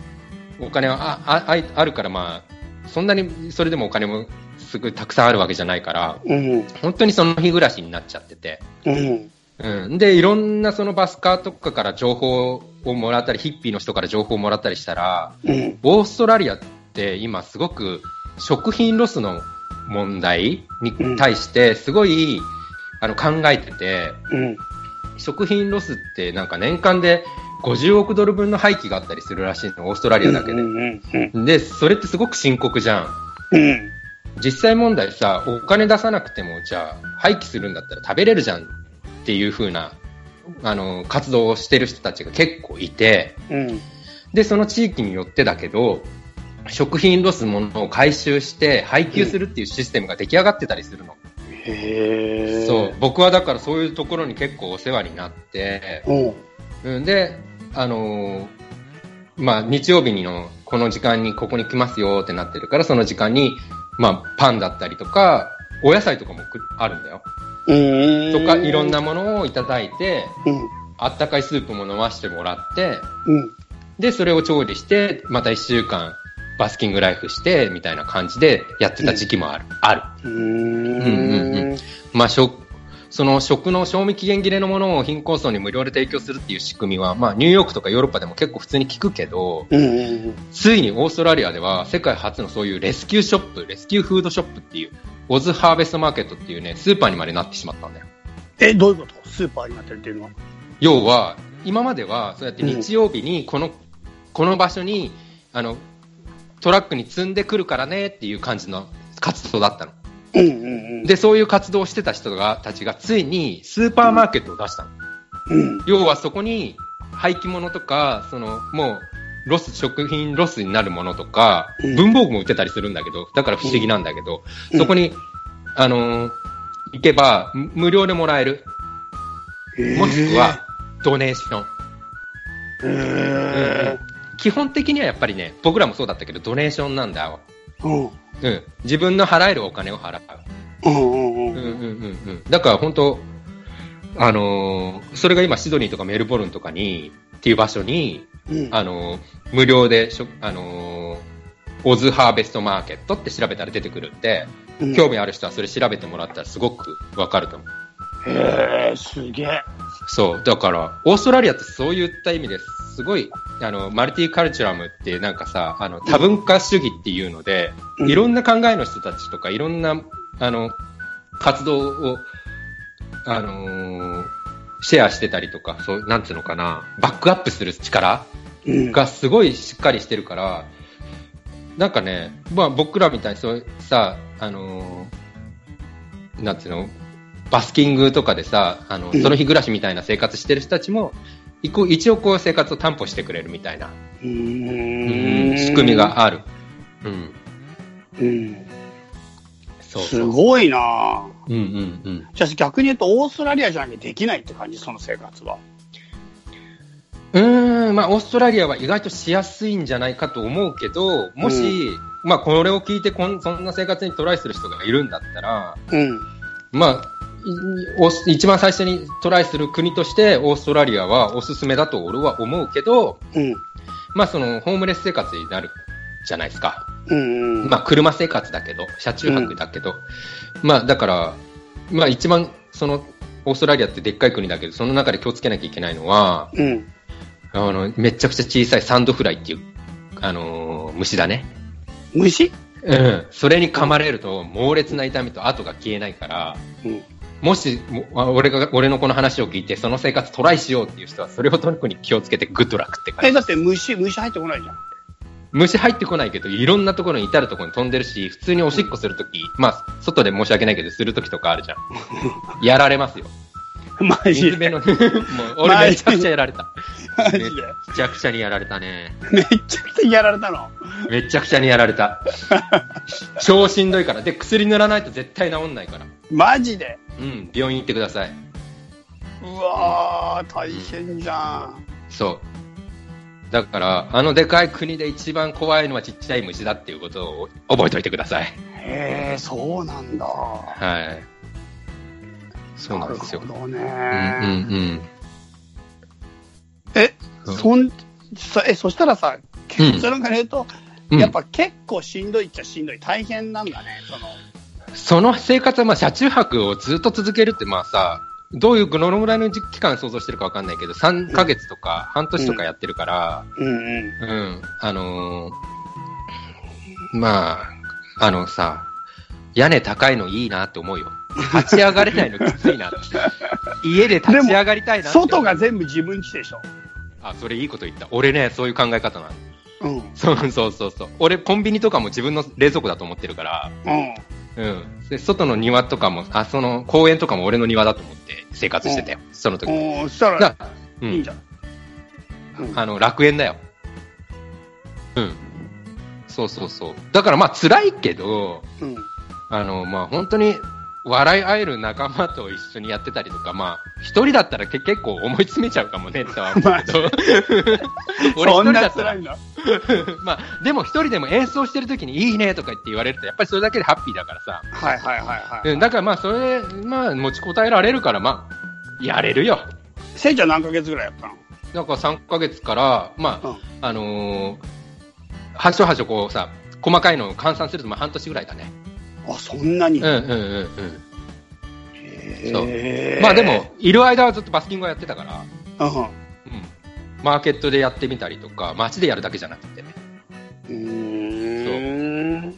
お金はあああるから、まあ、そんなにそれでもお金もすぐたくさんあるわけじゃないから、うん、本当にその日暮らしになっちゃってて。うんうん、で、いろんなそのバスカーとかから情報をもらったり、ヒッピーの人から情報をもらったりしたら、うん、オーストラリアって今すごく食品ロスの問題に対してすごい、あの考えてて、うん、食品ロスってなんか年間で50億ドル分の廃棄があったりするらしいの、オーストラリアだけで。で、それってすごく深刻じゃん。うん、実際問題さ、お金出さなくても、じゃあ、廃棄するんだったら食べれるじゃんっていう風な、あの、活動をしてる人たちが結構いて、うん、で、その地域によってだけど、食品ロスものを回収して配給するっていうシステムが出来上がってたりするの。へそう、僕はだからそういうところに結構お世話になって、うん、で、あのー、まあ、日曜日にの、この時間にここに来ますよってなってるから、その時間に、まあ、パンだったりとか、お野菜とかもあるんだよ。とか、いろんなものをいただいて、うん、あったかいスープも飲ませてもらって、うん。で、それを調理して、また一週間、バスキングライフして、みたいな感じでやってた時期もある。ある。うーん。うんうんまあ、食、その食の賞味期限切れのものを貧困層に無料で提供するっていう仕組みは、まあ、ニューヨークとかヨーロッパでも結構普通に聞くけど、うんうんうん。ついにオーストラリアでは世界初のそういうレスキューショップ、レスキューフードショップっていう、オズハーベストマーケットっていうね、スーパーにまでなってしまったんだよ。え、どういうこと？スーパーになってるっていうのは？要は、今までは、そうやって日曜日にこの、この場所に、あの、トラックに積んでくるからねっていう感じの活動だったの。うんうんうん。で、そういう活動をしてた人が、たちがついにスーパーマーケットを出したの。うん。要はそこに廃棄物とか、その、もう、ロス、食品ロスになるものとか、うん文房具も売ってたりするんだけど、だから不思議なんだけど、うんそこに、あのー行けば、む無料でもらえる。もしくは、ドネーション。へ基本的にはやっぱりね、僕らもそうだったけど、ドネーションなんだよ。ーうん。うん。自分の払えるお金を払う。うん。うん。うん。うん。うん。うん。うん。だから本当、あのーそれが今シドニーとかメルボルンとかに、っていう場所に、うん。あのー無料でしょ、あのーオズハーベストマーケットって調べたら出てくるん。で、うん。興味ある人はそれ調べてもらったらすごくわかると思う。へえ、すげえ。そう。だから、オーストラリアってそういった意味ですごい、あの、マルティカルチュラムってなんかさ、あの、多文化主義っていうので、うんいろんな考えの人たちとか、いろんな、あの、活動を、あのーシェアしてたりとか、そう、なんつうのかな、バックアップする力うん。がすごいしっかりしてるから、なんかね、まあ僕らみたいにそうさ、あのーなんつうの、バスキングとかでさ、あの、うんその日暮らしみたいな生活してる人たちも、一応こう生活を担保してくれるみたいな、ううん。仕組みがある。うん。うん。すそうそう。ごいなうんうんうん。じゃあ逆に言うと、オーストラリアじゃなきゃできないって感じ、その生活は。うーん、まあ、オーストラリアは意外としやすいんじゃないかと思うけど、もし、まあ、これを聞いてこん、そんな生活にトライする人がいるんだったら、うん。まあ、一番最初にトライする国として、オーストラリアはおすすめだと俺は思うけど、うん。まあ、その、ホームレス生活になるじゃないですか。うん。まあ、車生活だけど、車中泊だけど、まあ、だから、まあ、一番、その、オーストラリアってでっかい国だけど、その中で気をつけなきゃいけないのは、うん。あの、めちゃくちゃ小さいサンドフライっていう、あのー虫だね。虫？うん。それに噛まれると、猛烈な痛みと跡が消えないから、うん。もし、俺が、俺のこの話を聞いて、その生活トライしようっていう人は、それを特に気をつけてグッドラックって感え、じ。だって虫、虫入ってこないじゃん。虫入ってこないけど、いろんなところに至るところに飛んでるし、普通におしっこするとき、まあ、外で申し訳ないけど、するときとかあるじゃん。やられますよ。[LAUGHS] マジで。[LAUGHS] もう、俺めちゃくちゃやられた。マジで。めちゃくちゃにやられたね。めっちゃくちゃやられたの？めちゃくちゃにやられた。[LAUGHS] 超しんどいから。で、薬塗らないと絶対治んないから。マジで？うん、病院行ってください。うわー、大変じゃん。そう。だから、あのでかい国で一番怖いのはちっちゃい虫だっていうことを覚えておいてください。へえ、そうなんだ。はい。そうなんですよ。なるほどうんね。うんえ、うん。そん、そえ、そしたらさ、結論から言うと、うんやっぱ結構しんどいっちゃしんどい。大変なんだね、その。その生活は、まあ、車中泊をずっと続けるって、まあさ、どういう、どのぐらいの時期間想像してるかわかんないけど、3ヶ月とか半年とかやってるから、うんうん。うん、あのーまあ、あのさ、屋根高いのいいなって思うよ。[LAUGHS] 立ち上がれないのきついなって。家で立ち上がりたいなって。外が全部自分家でしょ。あ、それいいこと言った。俺ね、そういう考え方なの。うん。そうそうそうそう。俺、コンビニとかも自分の冷蔵庫だと思ってるから、うん。うん。で、外の庭とかも、あ、その、公園とかも俺の庭だと思って生活してたよ。その時。おーそしたらだ、うん。いいんじゃん。うんあの、楽園だよ。うん。そうそうそう。だからまあ、辛いけど、うん。あの、まあ、本当に、笑い合える仲間と一緒にやってたりとか、まあ、一人だったらけ結構思い詰めちゃうかもね、とは思うけど。[LAUGHS] 俺一人だったら。[LAUGHS] まあ、でも一人でも演奏してる時にいいねとか言って言われると、やっぱりそれだけでハッピーだからさ。はいはいはいはい。うんだからまあ、それ、まあ、持ちこたえられるから、まあ、やれるよ。せいちゃん何ヶ月ぐらいやったの？なんか3ヶ月から、まあ、うんあのー、はしょはしょこうさ、細かいのを換算するとまあ半年ぐらいだね。あ、そんなに？うんうんうんうん。そうへーまあでも、、いる間はずっとバスキングをやってたから、うん。うん。マーケットでやってみたりとか、街でやるだけじゃなくてね。うーん。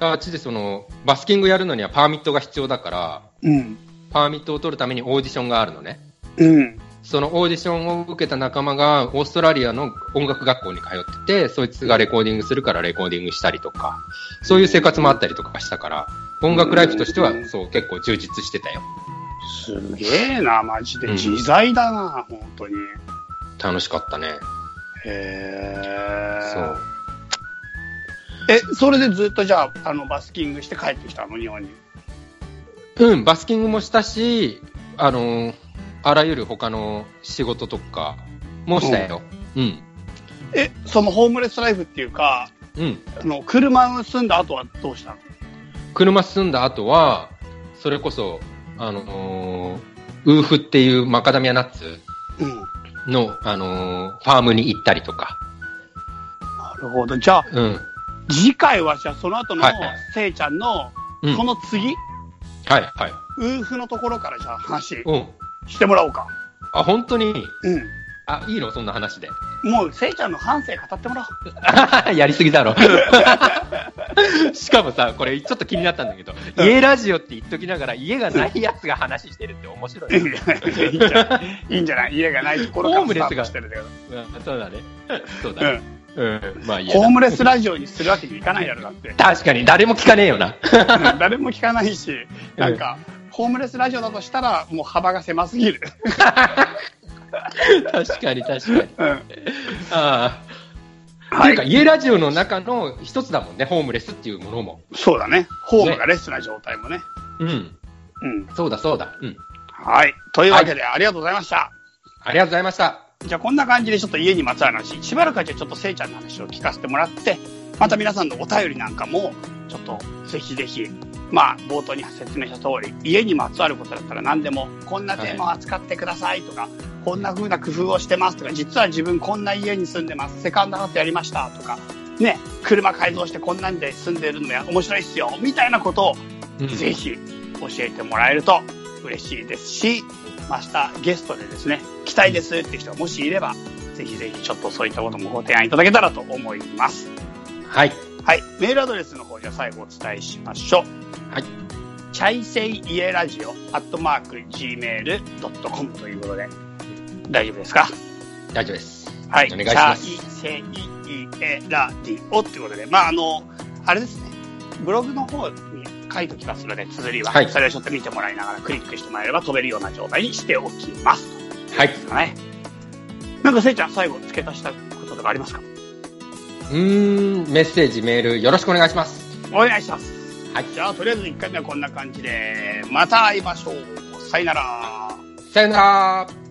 あっちでその、バスキングやるのにはパーミットが必要だから、うん。パーミットを取るためにオーディションがあるのね。うん。そのオーディションを受けた仲間がオーストラリアの音楽学校に通ってて、そいつがレコーディングするからレコーディングしたりとか、そういう生活もあったりとかしたから、音楽ライフとしてはそう結構充実してたよ。すげえな、マジで。うん自在だな、本当に。楽しかったね。へーそう。え、それでずっとじゃあ、あの、バスキングして帰ってきたの、日本に？うん、バスキングもしたし、あの、あらゆる他の仕事とかもしたよ。うん。え、そのホームレスライフっていうか、うん。あの、車を住んだ後はどうしたの？車進んだ後は、それこそ、あのウーフっていうマカダミアナッツうん。の、あのファームに行ったりとか。なるほど。じゃあ、うん。次回はじゃあその後のはいせいちゃんの、うんその次、はい、はい。ウーフのところからじゃあ話うん。してもらおうか。あ、本当に？うあ、いいの？そんな話で。ん。もう、せいちゃんの半生語ってもらおう。[LAUGHS] やりすぎだろ。しかもさ、これちょっと気になったんだけど、うん家ラジオって言っときながら、家がないやつが話してるって面白いいいんね。じゃない？いいんじゃない？家がないところからホームレスがしてるけど。うんそうだね。そうだね。うん。うん。まあいいホームレスラジオにするわけにいかないだろ、だって。確かに、誰も聞かねえよな。うん誰も聞かないし、なんか、ホームレスラジオだとしたら、もう幅が狭すぎる。[LAUGHS] 確かに、確かに。うん。ああ。ってはいいうか、。家ラジオの中の一つだもんね、ホームレスっていうものも。そうだね。ホームがレスな状態もね。うん。うん。そうだ、そうだ。うん。はい。というわけで、ありがとうございました。ありがとうございました。じゃあこんな感じでちょっと家にまつわる話、しばらくはじゃあちょっとせいちゃんの話を聞かせてもらって、また皆さんのお便りなんかも、ちょっとぜひぜひ、まあ冒頭に説明した通り、家にまつわることだったら何でも、こんなテーマを扱ってくださいとか、こんな風な工夫をしてますとか、実は自分こんな家に住んでます、セカンドハウスやりましたとか、ね、車改造してこんなんで住んでるのや面白いっすよ、みたいなことをうんぜひ教えてもらえると嬉しいですし、明日ゲストでですね、来たいですって人がもしいれば、ぜひぜひちょっとそういったこともご提案いただけたらと思います。はい。はい。メールアドレスの方じゃ最後お伝えしましょう。はい。チャイセイイエラジオアットマーク Gmail.com ということで、大丈夫ですか？大丈夫です。はい。お願いしますチャイセイイエラディオということで、まあ、あの、あれですね、ブログの方に書いておきますので、綴りは、はいそれをちょっと見てもらいながらクリックしてもらえれば飛べるような状態にしておきます。はい。かね。なんかせいちゃん、最後付け足したこととかありますか？うーん、メッセージ、メール、よろしくお願いします。お願いします。はい。じゃあ、とりあえず1回目はこんな感じで、また会いましょう。さよなら。さよなら。